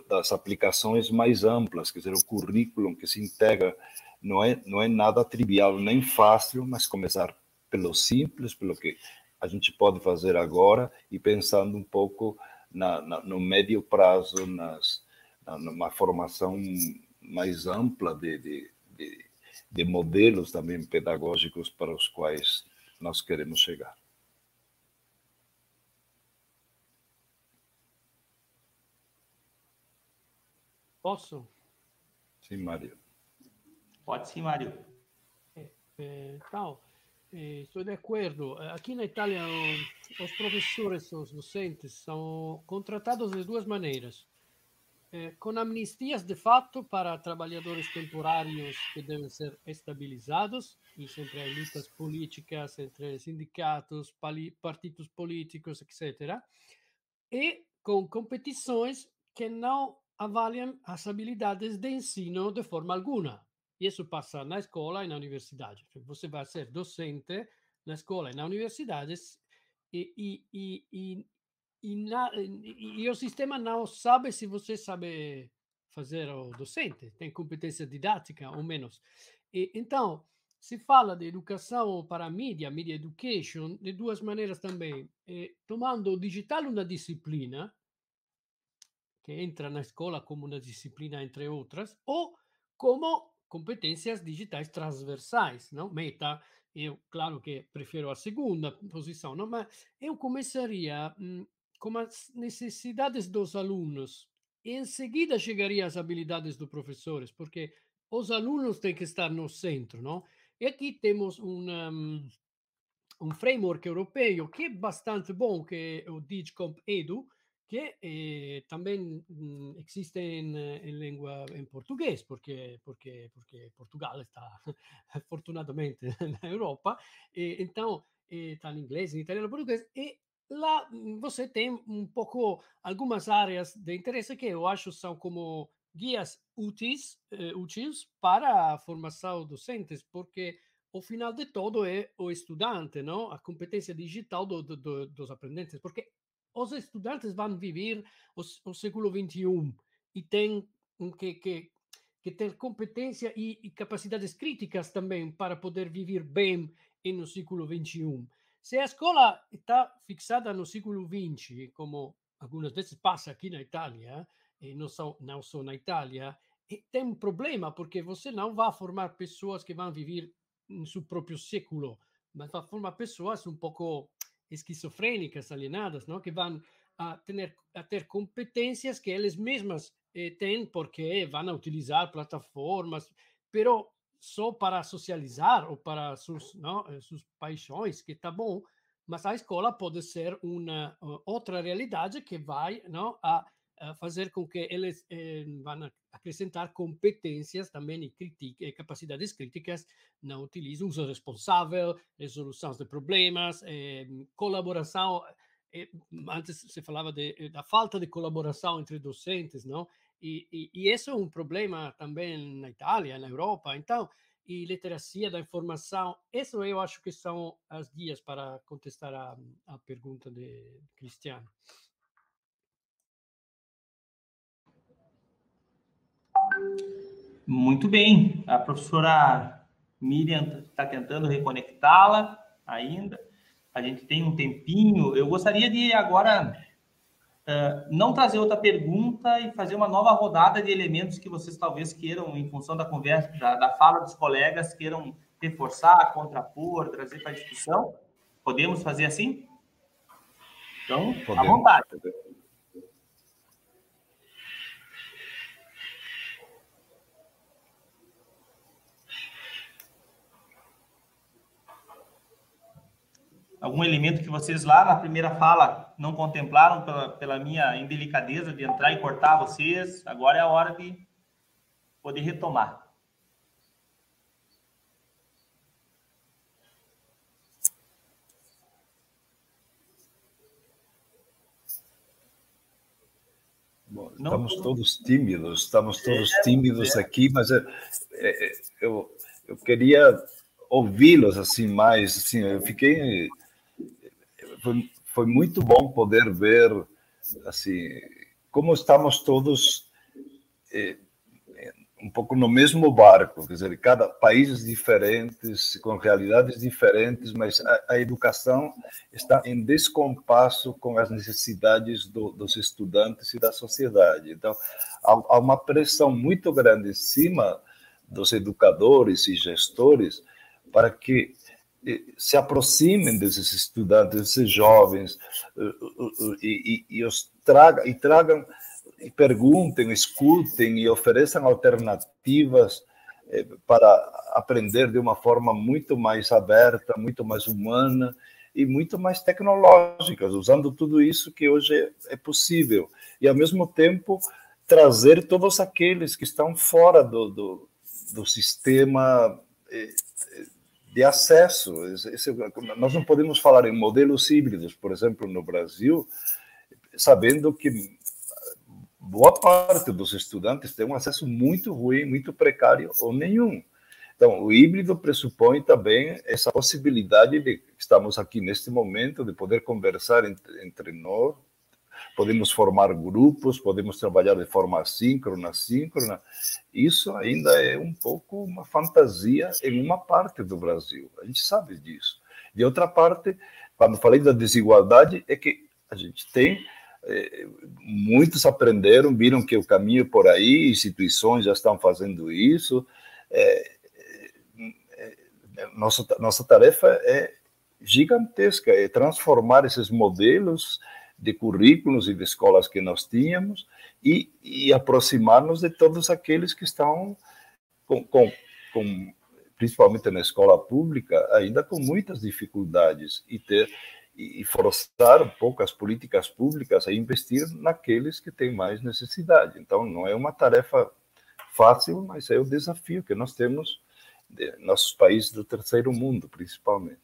das aplicações mais amplas, quer dizer, o currículo que se integra não é, não é nada trivial nem fácil, mas começar pelo simples, pelo que a gente pode fazer agora e pensando um pouco na, na, no médio prazo, nas, na, numa formação mais ampla de, de, de, de modelos também pedagógicos para os quais nós queremos chegar. Posso? Sim, Mário. Pode sim, Mário. É, é, então, estou de acordo. Aqui na Itália, os professores, os docentes, são contratados de duas maneiras. É, com amnistias de fato para trabalhadores temporários que devem ser estabilizados, e sempre há lutas políticas entre sindicatos, partidos políticos, etc. E com competições que não avaliam as habilidades de ensino de forma alguma. Isso passa na escola e na universidade. Você vai ser docente na escola e na universidade e, e, e, e, e, na, e, o sistema não sabe se você sabe fazer o docente, tem competência didática ou menos. E, então, se fala de educação para mídia, media education, de duas maneiras também. E, tomando o digital uma disciplina, que entra na escola como uma disciplina entre outras, ou como competências digitais transversais, não? Meta, eu claro que prefiro a segunda posição, não? mas eu começaria hum, com as necessidades dos alunos e em seguida chegaria às habilidades dos professores, porque os alunos têm que estar no centro, não? E aqui temos um, um, um framework europeu que é bastante bom, que é o DigComp Edu, que eh, también mm, existe en, en, lengua en portugués, porque, porque, porque Portugal está afortunadamente na Europa, então está em inglês, em italiano, português, e lá você tem um pouco algumas áreas de interesse que eu acho são como guias úteis, eh, úteis para a formação docentes, porque o final de todo é o estudante, não? A competência digital do, do, do, dos aprendentes, porque os estudantes vão viver o, o século XXI e têm que, que, que ter competência e, e, capacidades críticas também para poder viver bem no século XXI. Se a escola está fixada no século XX, como algumas vezes passa aqui na Itália, e não só, não só na Itália, tem um problema, porque você não vai formar pessoas que vão viver no seu próprio século, mas vai formar pessoas um pouco esquizofrênicas, alienadas, não? que vão a ter, a ter competências que elas mesmas eh, têm porque vão utilizar plataformas, pero só para socializar ou para suas, não, eh, suas paixões, que está bom, mas a escola pode ser uma outra realidade que vai não, a fazer com que eles eh, vão acrescentar competências também e, critica, capacidades críticas no utilizo, uso responsável, resolução de problemas, eh, colaboração. Eh, antes se falava de, eh, da falta de colaboração entre docentes, não? E, e, e isso é um problema também na Itália, na Europa. Então, e literacia da informação, isso eu acho que são as guias para contestar a, a pergunta de Cristiano. Muito bem. A professora Miriam está tentando reconectá-la ainda. A gente tem um tempinho. Eu gostaria de agora uh, não trazer outra pergunta e fazer uma nova rodada de elementos que vocês talvez queiram, em função da conversa, da, da fala dos colegas, queiram reforçar, contrapor, trazer para a discussão. Podemos fazer assim? Então, Podemos. à vontade. Algum elemento que vocês lá na primeira fala não contemplaram pela, pela minha indelicadeza de entrar e cortar vocês. Agora é a hora de poder retomar. Bom, estamos todos tímidos, estamos todos é, tímidos é. aqui, mas eu, é, é, eu, eu queria ouvi-los assim mais, assim, eu fiquei foi, foi muito bom poder ver assim como estamos todos eh, um pouco no mesmo barco, quer dizer, cada países diferentes, com realidades diferentes, mas a, a educação está em descompasso com as necessidades do, dos estudantes e da sociedade. Então, há, há uma pressão muito grande em cima dos educadores e gestores para que se aproximem desses estudantes, desses jovens, e, e, e os traga, e tragam perguntem, escutem e ofereçam alternativas eh, para aprender de uma forma muito mais aberta, muito mais humana e muito mais tecnológica, usando tudo isso que hoje é possível. E, ao mesmo tempo, trazer todos aqueles que estão fora do, do, do sistema eh, de acesso. Esse, nós não podemos falar em modelos híbridos, por exemplo, no Brasil, sabendo que boa parte dos estudantes tem um acesso muito ruim, muito precário ou nenhum. Então, o híbrido pressupõe também essa possibilidade de estamos aqui neste momento de poder conversar entre, entre nós, podemos formar grupos, podemos trabalhar de forma assíncrona, síncrona. Isso ainda é um pouco uma fantasia em uma parte do Brasil. A gente sabe disso. De outra parte, quando falei da desigualdade, é que a gente tem é, muitos aprenderam, viram que o caminho é por aí, instituições já estão fazendo isso. É, é, nossa, nossa tarefa é gigantesca, é transformar esses modelos de currículos e de escolas que nós tínhamos e, e aproximar-nos de todos aqueles que estão com, com, com, principalmente na escola pública, ainda com muitas dificuldades e ter e forçar um pouco as políticas públicas a investir naqueles que têm mais necessidade. Então, não é uma tarefa fácil, mas é o desafio que nós temos de nossos países do terceiro mundo, principalmente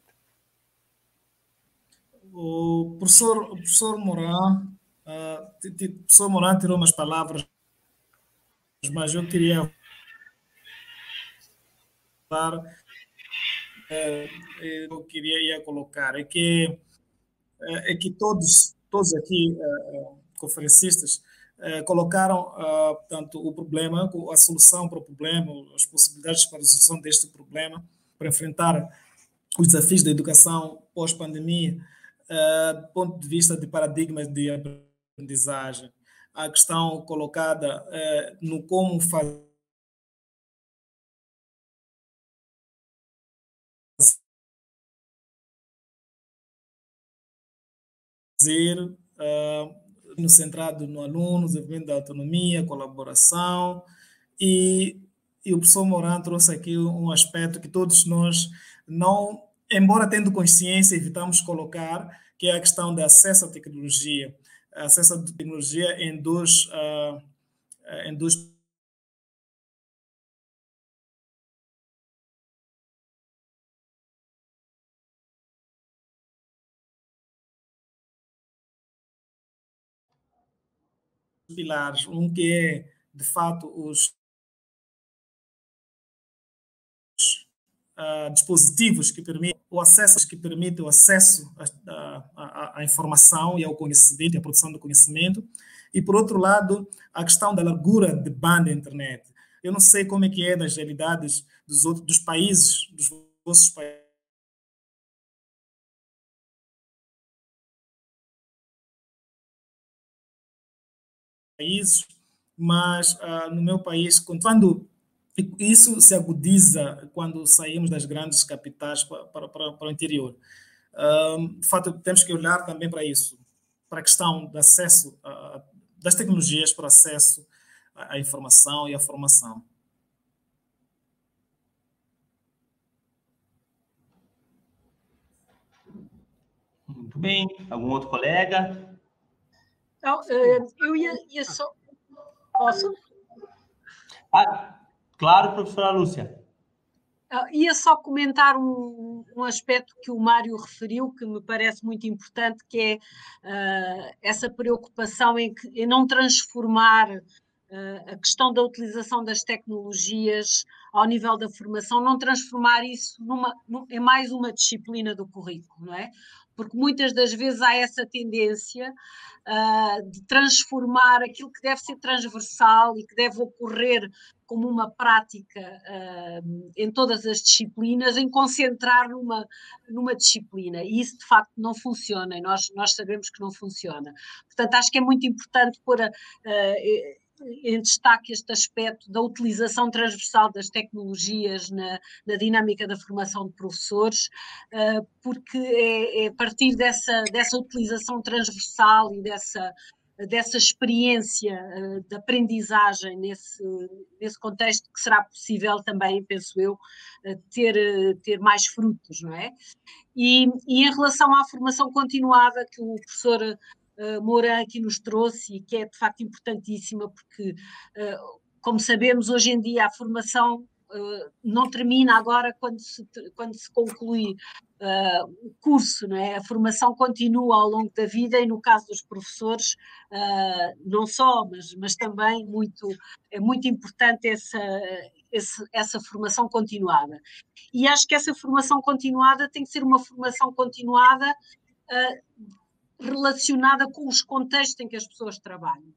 o professor, o professor Moran, uh, o professor Moran tirou umas palavras, mas eu queria falar, é, eu queria ia colocar, é que, é, é que todos, todos aqui, é, conferencistas, colocaram, portanto, o problema, a solução para o problema, as possibilidades para a solução deste problema, para enfrentar os desafios da educação pós-pandemia, do ponto de vista de paradigmas de aprendizagem, a questão colocada uh, no como fazer uh, no centrado no aluno, desenvolvimento da autonomia, colaboração. E, e o professor Moran trouxe aqui um aspecto que todos nós não embora tendo consciência, evitamos colocar, que é a questão do acesso à tecnologia. Acesso à tecnologia em dois, uh, em dois pilares. Um que é, de fato, os dispositivos que permitem o acesso, que permitem o acesso à informação e ao conhecimento, à produção do conhecimento. E, por outro lado, a questão da largura de banda da internet. Eu não sei como é que é nas realidades dos outros dos países, dos vossos países, países, mas uh, no meu país, quando isso se agudiza quando saímos das grandes capitais para, para, para, para o interior. de fato, temos que olhar também para isso, para a questão do acesso, das tecnologias para acesso à, à informação e à formação. Muito bem. Algum outro colega? Não, eh, eu ia, ia só. Posso? Ah, Claro, professora Lúcia. Uh, ia só comentar um, um, aspecto que o Mário referiu, que me parece muito importante, que é uh, essa preocupação em, que, em não transformar uh, a questão da utilização das tecnologias ao nível da formação, não transformar isso numa, em mais uma disciplina do currículo, não é? Porque muitas das vezes há essa tendência uh, de transformar aquilo que deve ser transversal e que deve ocorrer como uma prática uh, em todas as disciplinas, em concentrar numa, numa disciplina. E isso, de facto, não funciona, e nós, nós sabemos que não funciona. Portanto, acho que é muito importante pôr a, uh, em destaque este aspecto da utilização transversal das tecnologias na, na dinâmica da formação de professores, uh, porque é, é, a partir dessa, dessa utilização transversal e dessa dessa experiência uh, de aprendizagem nesse, nesse contexto que será possível também, penso eu, uh, ter, uh, ter mais frutos, não é? E, e, em relação à formação continuada que o professor Moura aqui nos trouxe e que é de facto importantíssima porque, como sabemos, hoje em dia a formação não termina agora quando se, quando se conclui o curso, não é? a formação continua ao longo da vida e no caso dos professores, não só, mas, mas também muito, é muito importante essa, essa, essa formação continuada. E acho que essa formação continuada tem que ser uma formação continuada uh, relacionada com os contextos em que as pessoas trabalham.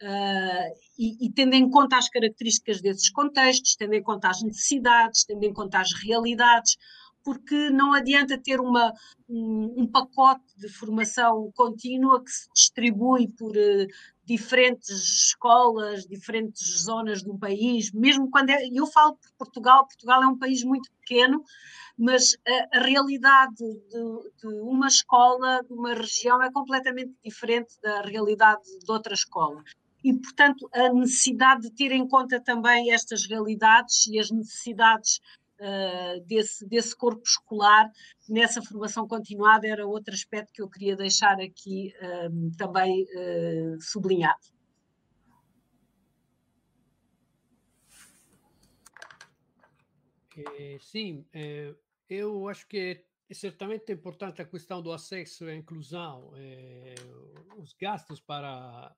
Uh, e, e, tendo em conta as características desses contextos, tendo em conta as necessidades, tendo em conta as realidades, porque não adianta ter uma, um, um pacote de formação contínua que se distribui por uh, diferentes escolas, diferentes zonas do país, mesmo quando é, eu falo por Portugal, Portugal é um país muito pequeno, mas a, a realidade de, de, uma escola, de uma região, é completamente diferente da realidade de outra escola. E, portanto, a necessidade de ter em conta também estas realidades e as necessidades uh, desse, desse corpo escolar nessa formação continuada era outro aspecto que eu queria deixar aqui uh, também uh, sublinhado. Eh, sim, eh, eu acho que é certamente importante a questão do acesso e inclusão, eh, os gastos para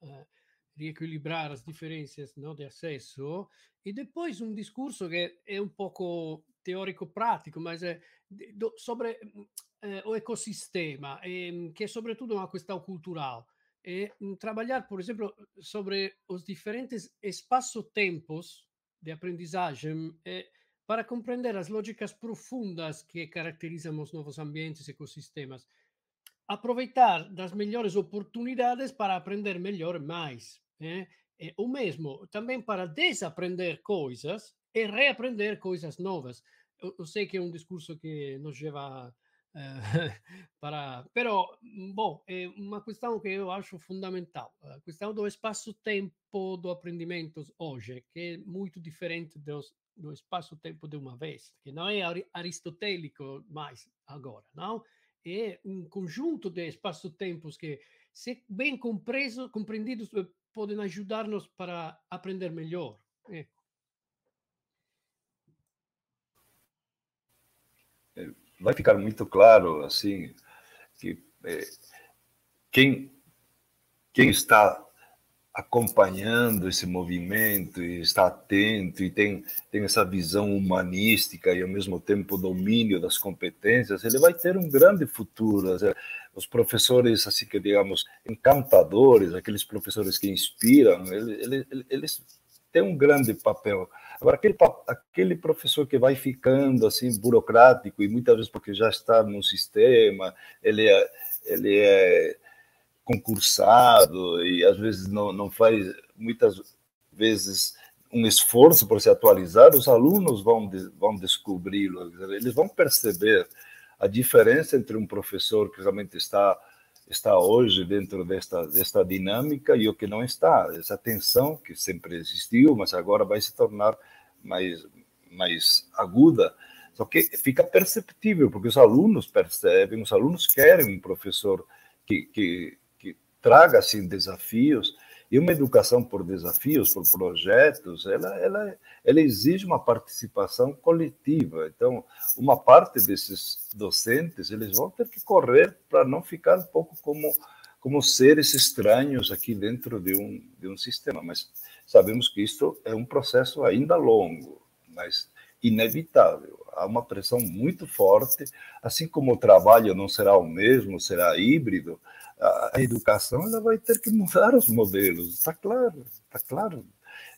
eh, riequilibrar as diferenças não, de acesso e depois um discurso que é um pouco teórico-prático, mas é do, sobre eh, o ecossistema, eh, que é sobretudo uma questão cultural. É trabalhar, por exemplo, sobre os diferentes espaço-tempos de aprendizagem eh, para compreender as lógicas profundas que caracterizam os novos ambientes e ecossistemas. Aproveitar das melhores oportunidades para aprender melhor e mais. É, é, o mesmo também para desaprender coisas e reaprender coisas novas. Eu, eu sei que é um discurso que nos leva uh, para. Però, bom, é uma questão que eu acho fundamental. A questão do espaço-tempo do aprendimento hoje, que é muito diferente dos, do espaço-tempo de uma vez, que não é aristotélico mais agora, não? É um conjunto de espaço-tempos que, se bem compreso, compreendidos, podem ajudar-nos para aprender melhor. É. Vai ficar muito claro, assim, que é, quem, quem está acompanhando esse movimento e está atento e tem, tem essa visão humanística e ao mesmo tempo domínio das competências, ele vai ter um grande futuro os professores, assim que digamos, encantadores, aqueles professores que inspiram, eles, eles, têm um grande papel. Agora, aquele, aquele professor que vai ficando assim burocrático e muitas vezes porque já está no sistema, ele é, ele é concursado e às vezes não, não faz, muitas vezes, um esforço por se atualizar, os alunos vão, vão descobri-lo, eles vão perceber a diferença entre um professor que realmente está está hoje dentro desta desta dinâmica e o que não está. Essa tensão que sempre existiu mas agora vai se tornar mais mais aguda. Só que fica perceptível porque os alunos percebem os alunos querem um professor que que, traga assim desafios e uma educação por desafios, por projetos, ela, ela, ela exige uma participação coletiva. Então, uma parte desses docentes, eles vão ter que correr para não ficar um pouco como, como seres estranhos aqui dentro de um, de um sistema. Mas sabemos que isto é um processo ainda longo, mas inevitável. Há uma pressão muito forte, assim como o trabalho não será o mesmo, será híbrido, a educação ela vai ter que mudar os modelos, está claro, está claro.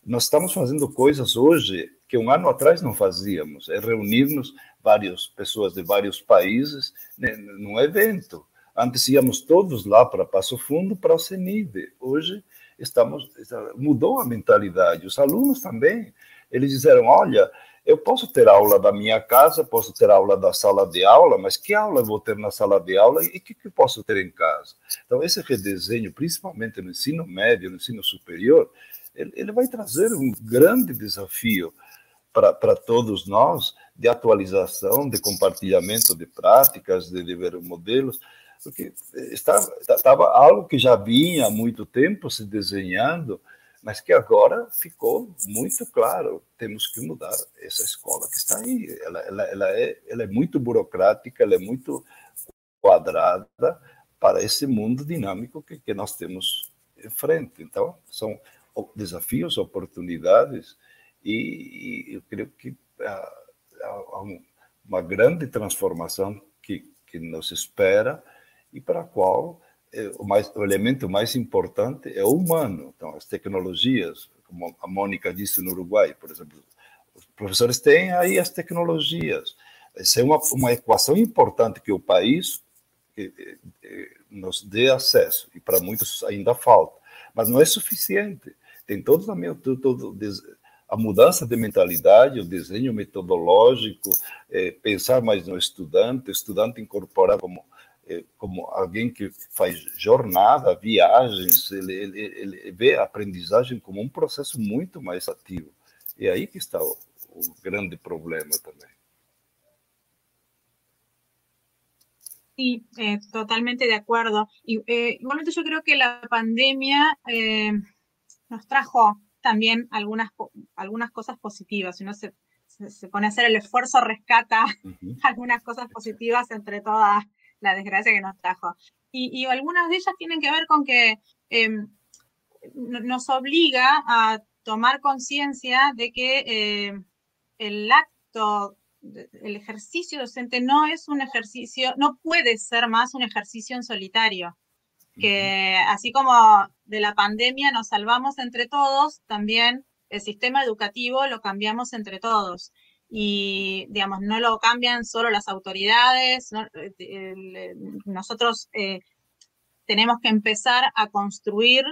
Nós estamos fazendo coisas hoje que um ano atrás não fazíamos, é reunirmos várias pessoas de vários países né, num evento. Antes íamos todos lá para Passo Fundo, para o CENID. Hoje estamos mudou a mentalidade. Os alunos também, eles disseram, olha, eu posso ter aula da minha casa, posso ter aula da sala de aula, mas que aula eu vou ter na sala de aula e que, que posso ter em casa? Então, esse redesenho, principalmente no ensino médio, no ensino superior, ele, ele vai trazer um grande desafio para todos nós de atualização, de compartilhamento de práticas, de, de ver modelos, porque estava, estava algo que já vinha há muito tempo se desenhando, mas que agora ficou muito claro, temos que mudar essa escola que está aí. Ela, ela, ela, é, ela é muito burocrática, ela é muito quadrada para esse mundo dinâmico que, que nós temos em frente. Então, são desafios, oportunidades, e, e eu creio que há, há uma grande transformação que, que nos espera e para a qual o, mais, o elemento mais importante é o humano. Então, as tecnologias, como a Mônica disse no Uruguai, por exemplo, os professores têm aí as tecnologias. Essa é uma, uma equação importante que o país nos dê acesso, e para muitos ainda falta. Mas não é suficiente. Tem todos a, todo, a mudança de mentalidade, o desenho metodológico, é, pensar mais no estudante, o estudante incorporar como como alguém que faz jornada, viagens, ele, ele, ele, vê a aprendizagem como um processo muito mais ativo. E é aí que está o, o grande problema também. Sí, eh, totalmente de acuerdo. Y eh, igualmente yo creo que la pandemia eh, nos trajo también algunas, algunas cosas positivas. Si uno se, se, se, pone a hacer el esfuerzo, rescata uh -huh. algunas cosas positivas entre todas la desgracia que nos trajo. Y, y algunas de ellas tienen que ver con que eh, nos obliga a tomar conciencia de que eh, el acto, el ejercicio docente no es un ejercicio, no puede ser más un ejercicio en solitario. Que así como de la pandemia nos salvamos entre todos, también el sistema educativo lo cambiamos entre todos y, digamos, no lo cambian solo las autoridades. ¿no? Nosotros eh, tenemos que empezar a construir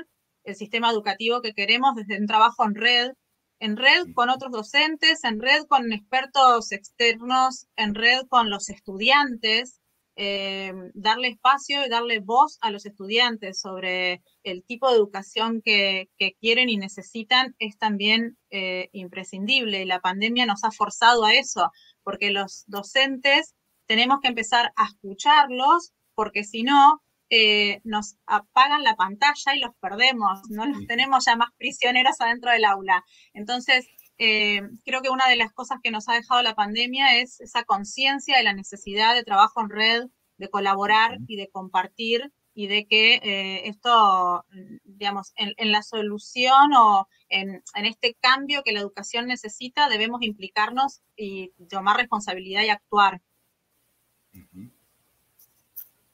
el sistema educativo que queremos desde un trabajo en red, en red con otros docentes, en red con expertos externos, en red con los estudiantes, eh, darle espacio y darle voz a los estudiantes sobre el tipo de educación que, que quieren y necesitan es también eh, imprescindible. La pandemia nos ha forzado a eso, porque los docentes tenemos que empezar a escucharlos, porque si no, eh, nos apagan la pantalla y los perdemos, no los tenemos ya más prisioneros adentro del aula. Entonces, eh, creo que una de las cosas que nos ha dejado la pandemia es esa conciencia de la necesidad de trabajo en red, de colaborar y de compartir y de que eh, esto, digamos, en, en, la solución o en, en, este cambio que la educación necesita, debemos implicarnos y tomar responsabilidad y actuar.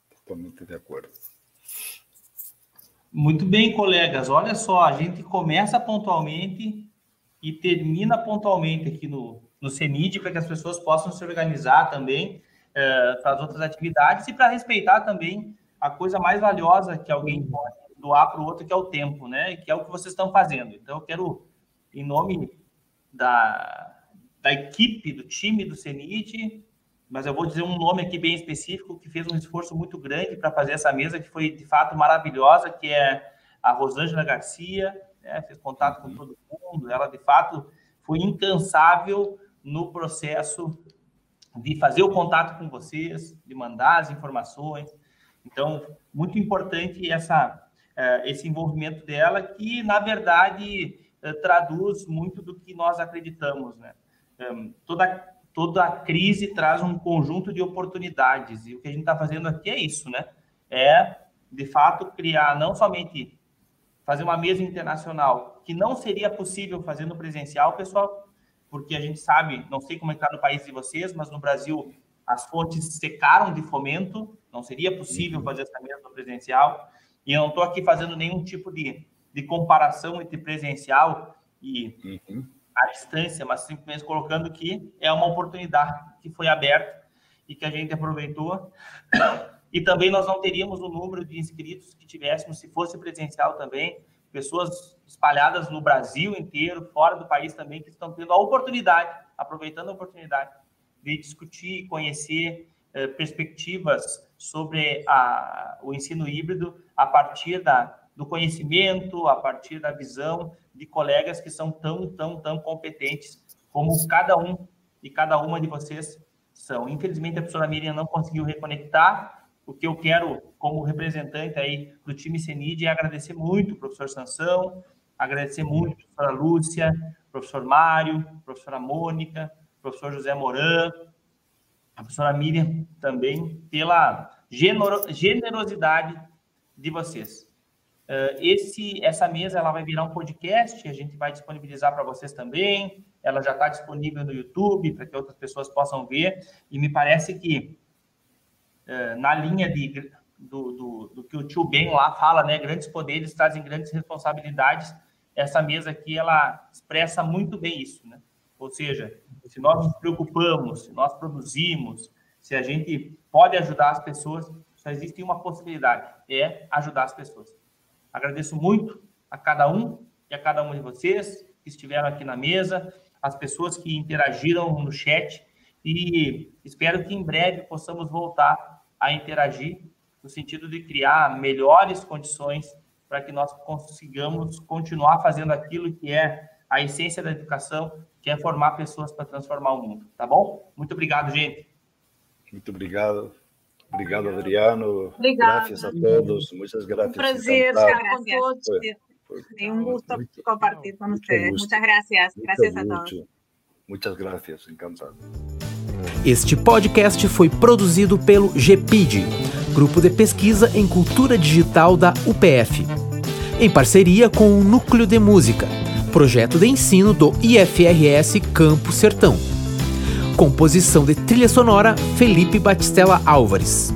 Totalmente de acordo. Muito bem, colegas. Olha só, a gente começa pontualmente e termina pontualmente aqui no, no CENID para que as pessoas possam se organizar também é, para as outras atividades e para respeitar também a coisa mais valiosa que alguém pode doar para o outro, que é o tempo, né? Que é o que vocês estão fazendo. Então, eu quero, em nome da, da equipe, do time do CENIT, mas eu vou dizer um nome aqui bem específico, que fez um esforço muito grande para fazer essa mesa, que foi de fato maravilhosa, que é a Rosângela Garcia, né? fez contato com todo mundo, ela de fato foi incansável no processo de fazer o contato com vocês, de mandar as informações. Então, muito importante essa, esse envolvimento dela, que, na verdade, traduz muito do que nós acreditamos. Né? Toda, toda crise traz um conjunto de oportunidades, e o que a gente está fazendo aqui é isso, né? É, de fato, criar não somente fazer uma mesa internacional, que não seria possível fazer no presencial, pessoal, porque a gente sabe, não sei como está no país de vocês, mas no Brasil as fontes secaram de fomento, não seria possível fazer essa mesa no presencial, e eu não estou aqui fazendo nenhum tipo de, de comparação entre presencial e uhum. a distância, mas simplesmente colocando que é uma oportunidade que foi aberta e que a gente aproveitou. E também nós não teríamos o número de inscritos que tivéssemos se fosse presencial também, pessoas espalhadas no Brasil inteiro, fora do país também, que estão tendo a oportunidade, aproveitando a oportunidade de discutir e conhecer eh, perspectivas sobre a, o ensino híbrido a partir da, do conhecimento, a partir da visão de colegas que são tão, tão, tão competentes como cada um e cada uma de vocês são. Infelizmente, a professora Miriam não conseguiu reconectar. O que eu quero, como representante aí do time CENID, é agradecer muito o professor Sansão, agradecer muito a professora Lúcia, professor Mário, professora Mônica, professor José Moran, a professora Miriam também, pela generosidade de vocês. Uh, esse, essa mesa ela vai virar um podcast, a gente vai disponibilizar para vocês também. Ela já está disponível no YouTube para que outras pessoas possam ver. E me parece que na linha de, do, do, do, que o tio Ben lá fala, né? Grandes poderes trazem grandes responsabilidades. Essa mesa aqui ela expressa muito bem isso, né? Ou seja, se nós nos preocupamos, se nós produzimos, se a gente pode ajudar as pessoas, só existe uma possibilidade: é ajudar as pessoas. Agradeço muito a cada um e a cada uma de vocês que estiveram aqui na mesa, as pessoas que interagiram no chat e espero que em breve possamos voltar a interagir no sentido de criar melhores condições para que nós consigamos continuar fazendo aquilo que é a essência da educação, que é formar pessoas para transformar o mundo, tá bom? Muito obrigado, gente. Muito obrigado. Obrigado, Adriano. Obrigada. Gracias a todos. Muchas gracias. Un placer estar con todos. Fue, un gusto muito, compartir con ustedes. Muchas gracias. Gracias a todos. Muchas gracias. Encantado. Este podcast foi produzido pelo GPID, Grupo de Pesquisa em Cultura Digital da UPF, em parceria com o Núcleo de Música, projeto de ensino do IFRS Campo Sertão. Composição de trilha sonora Felipe Batistella Álvares.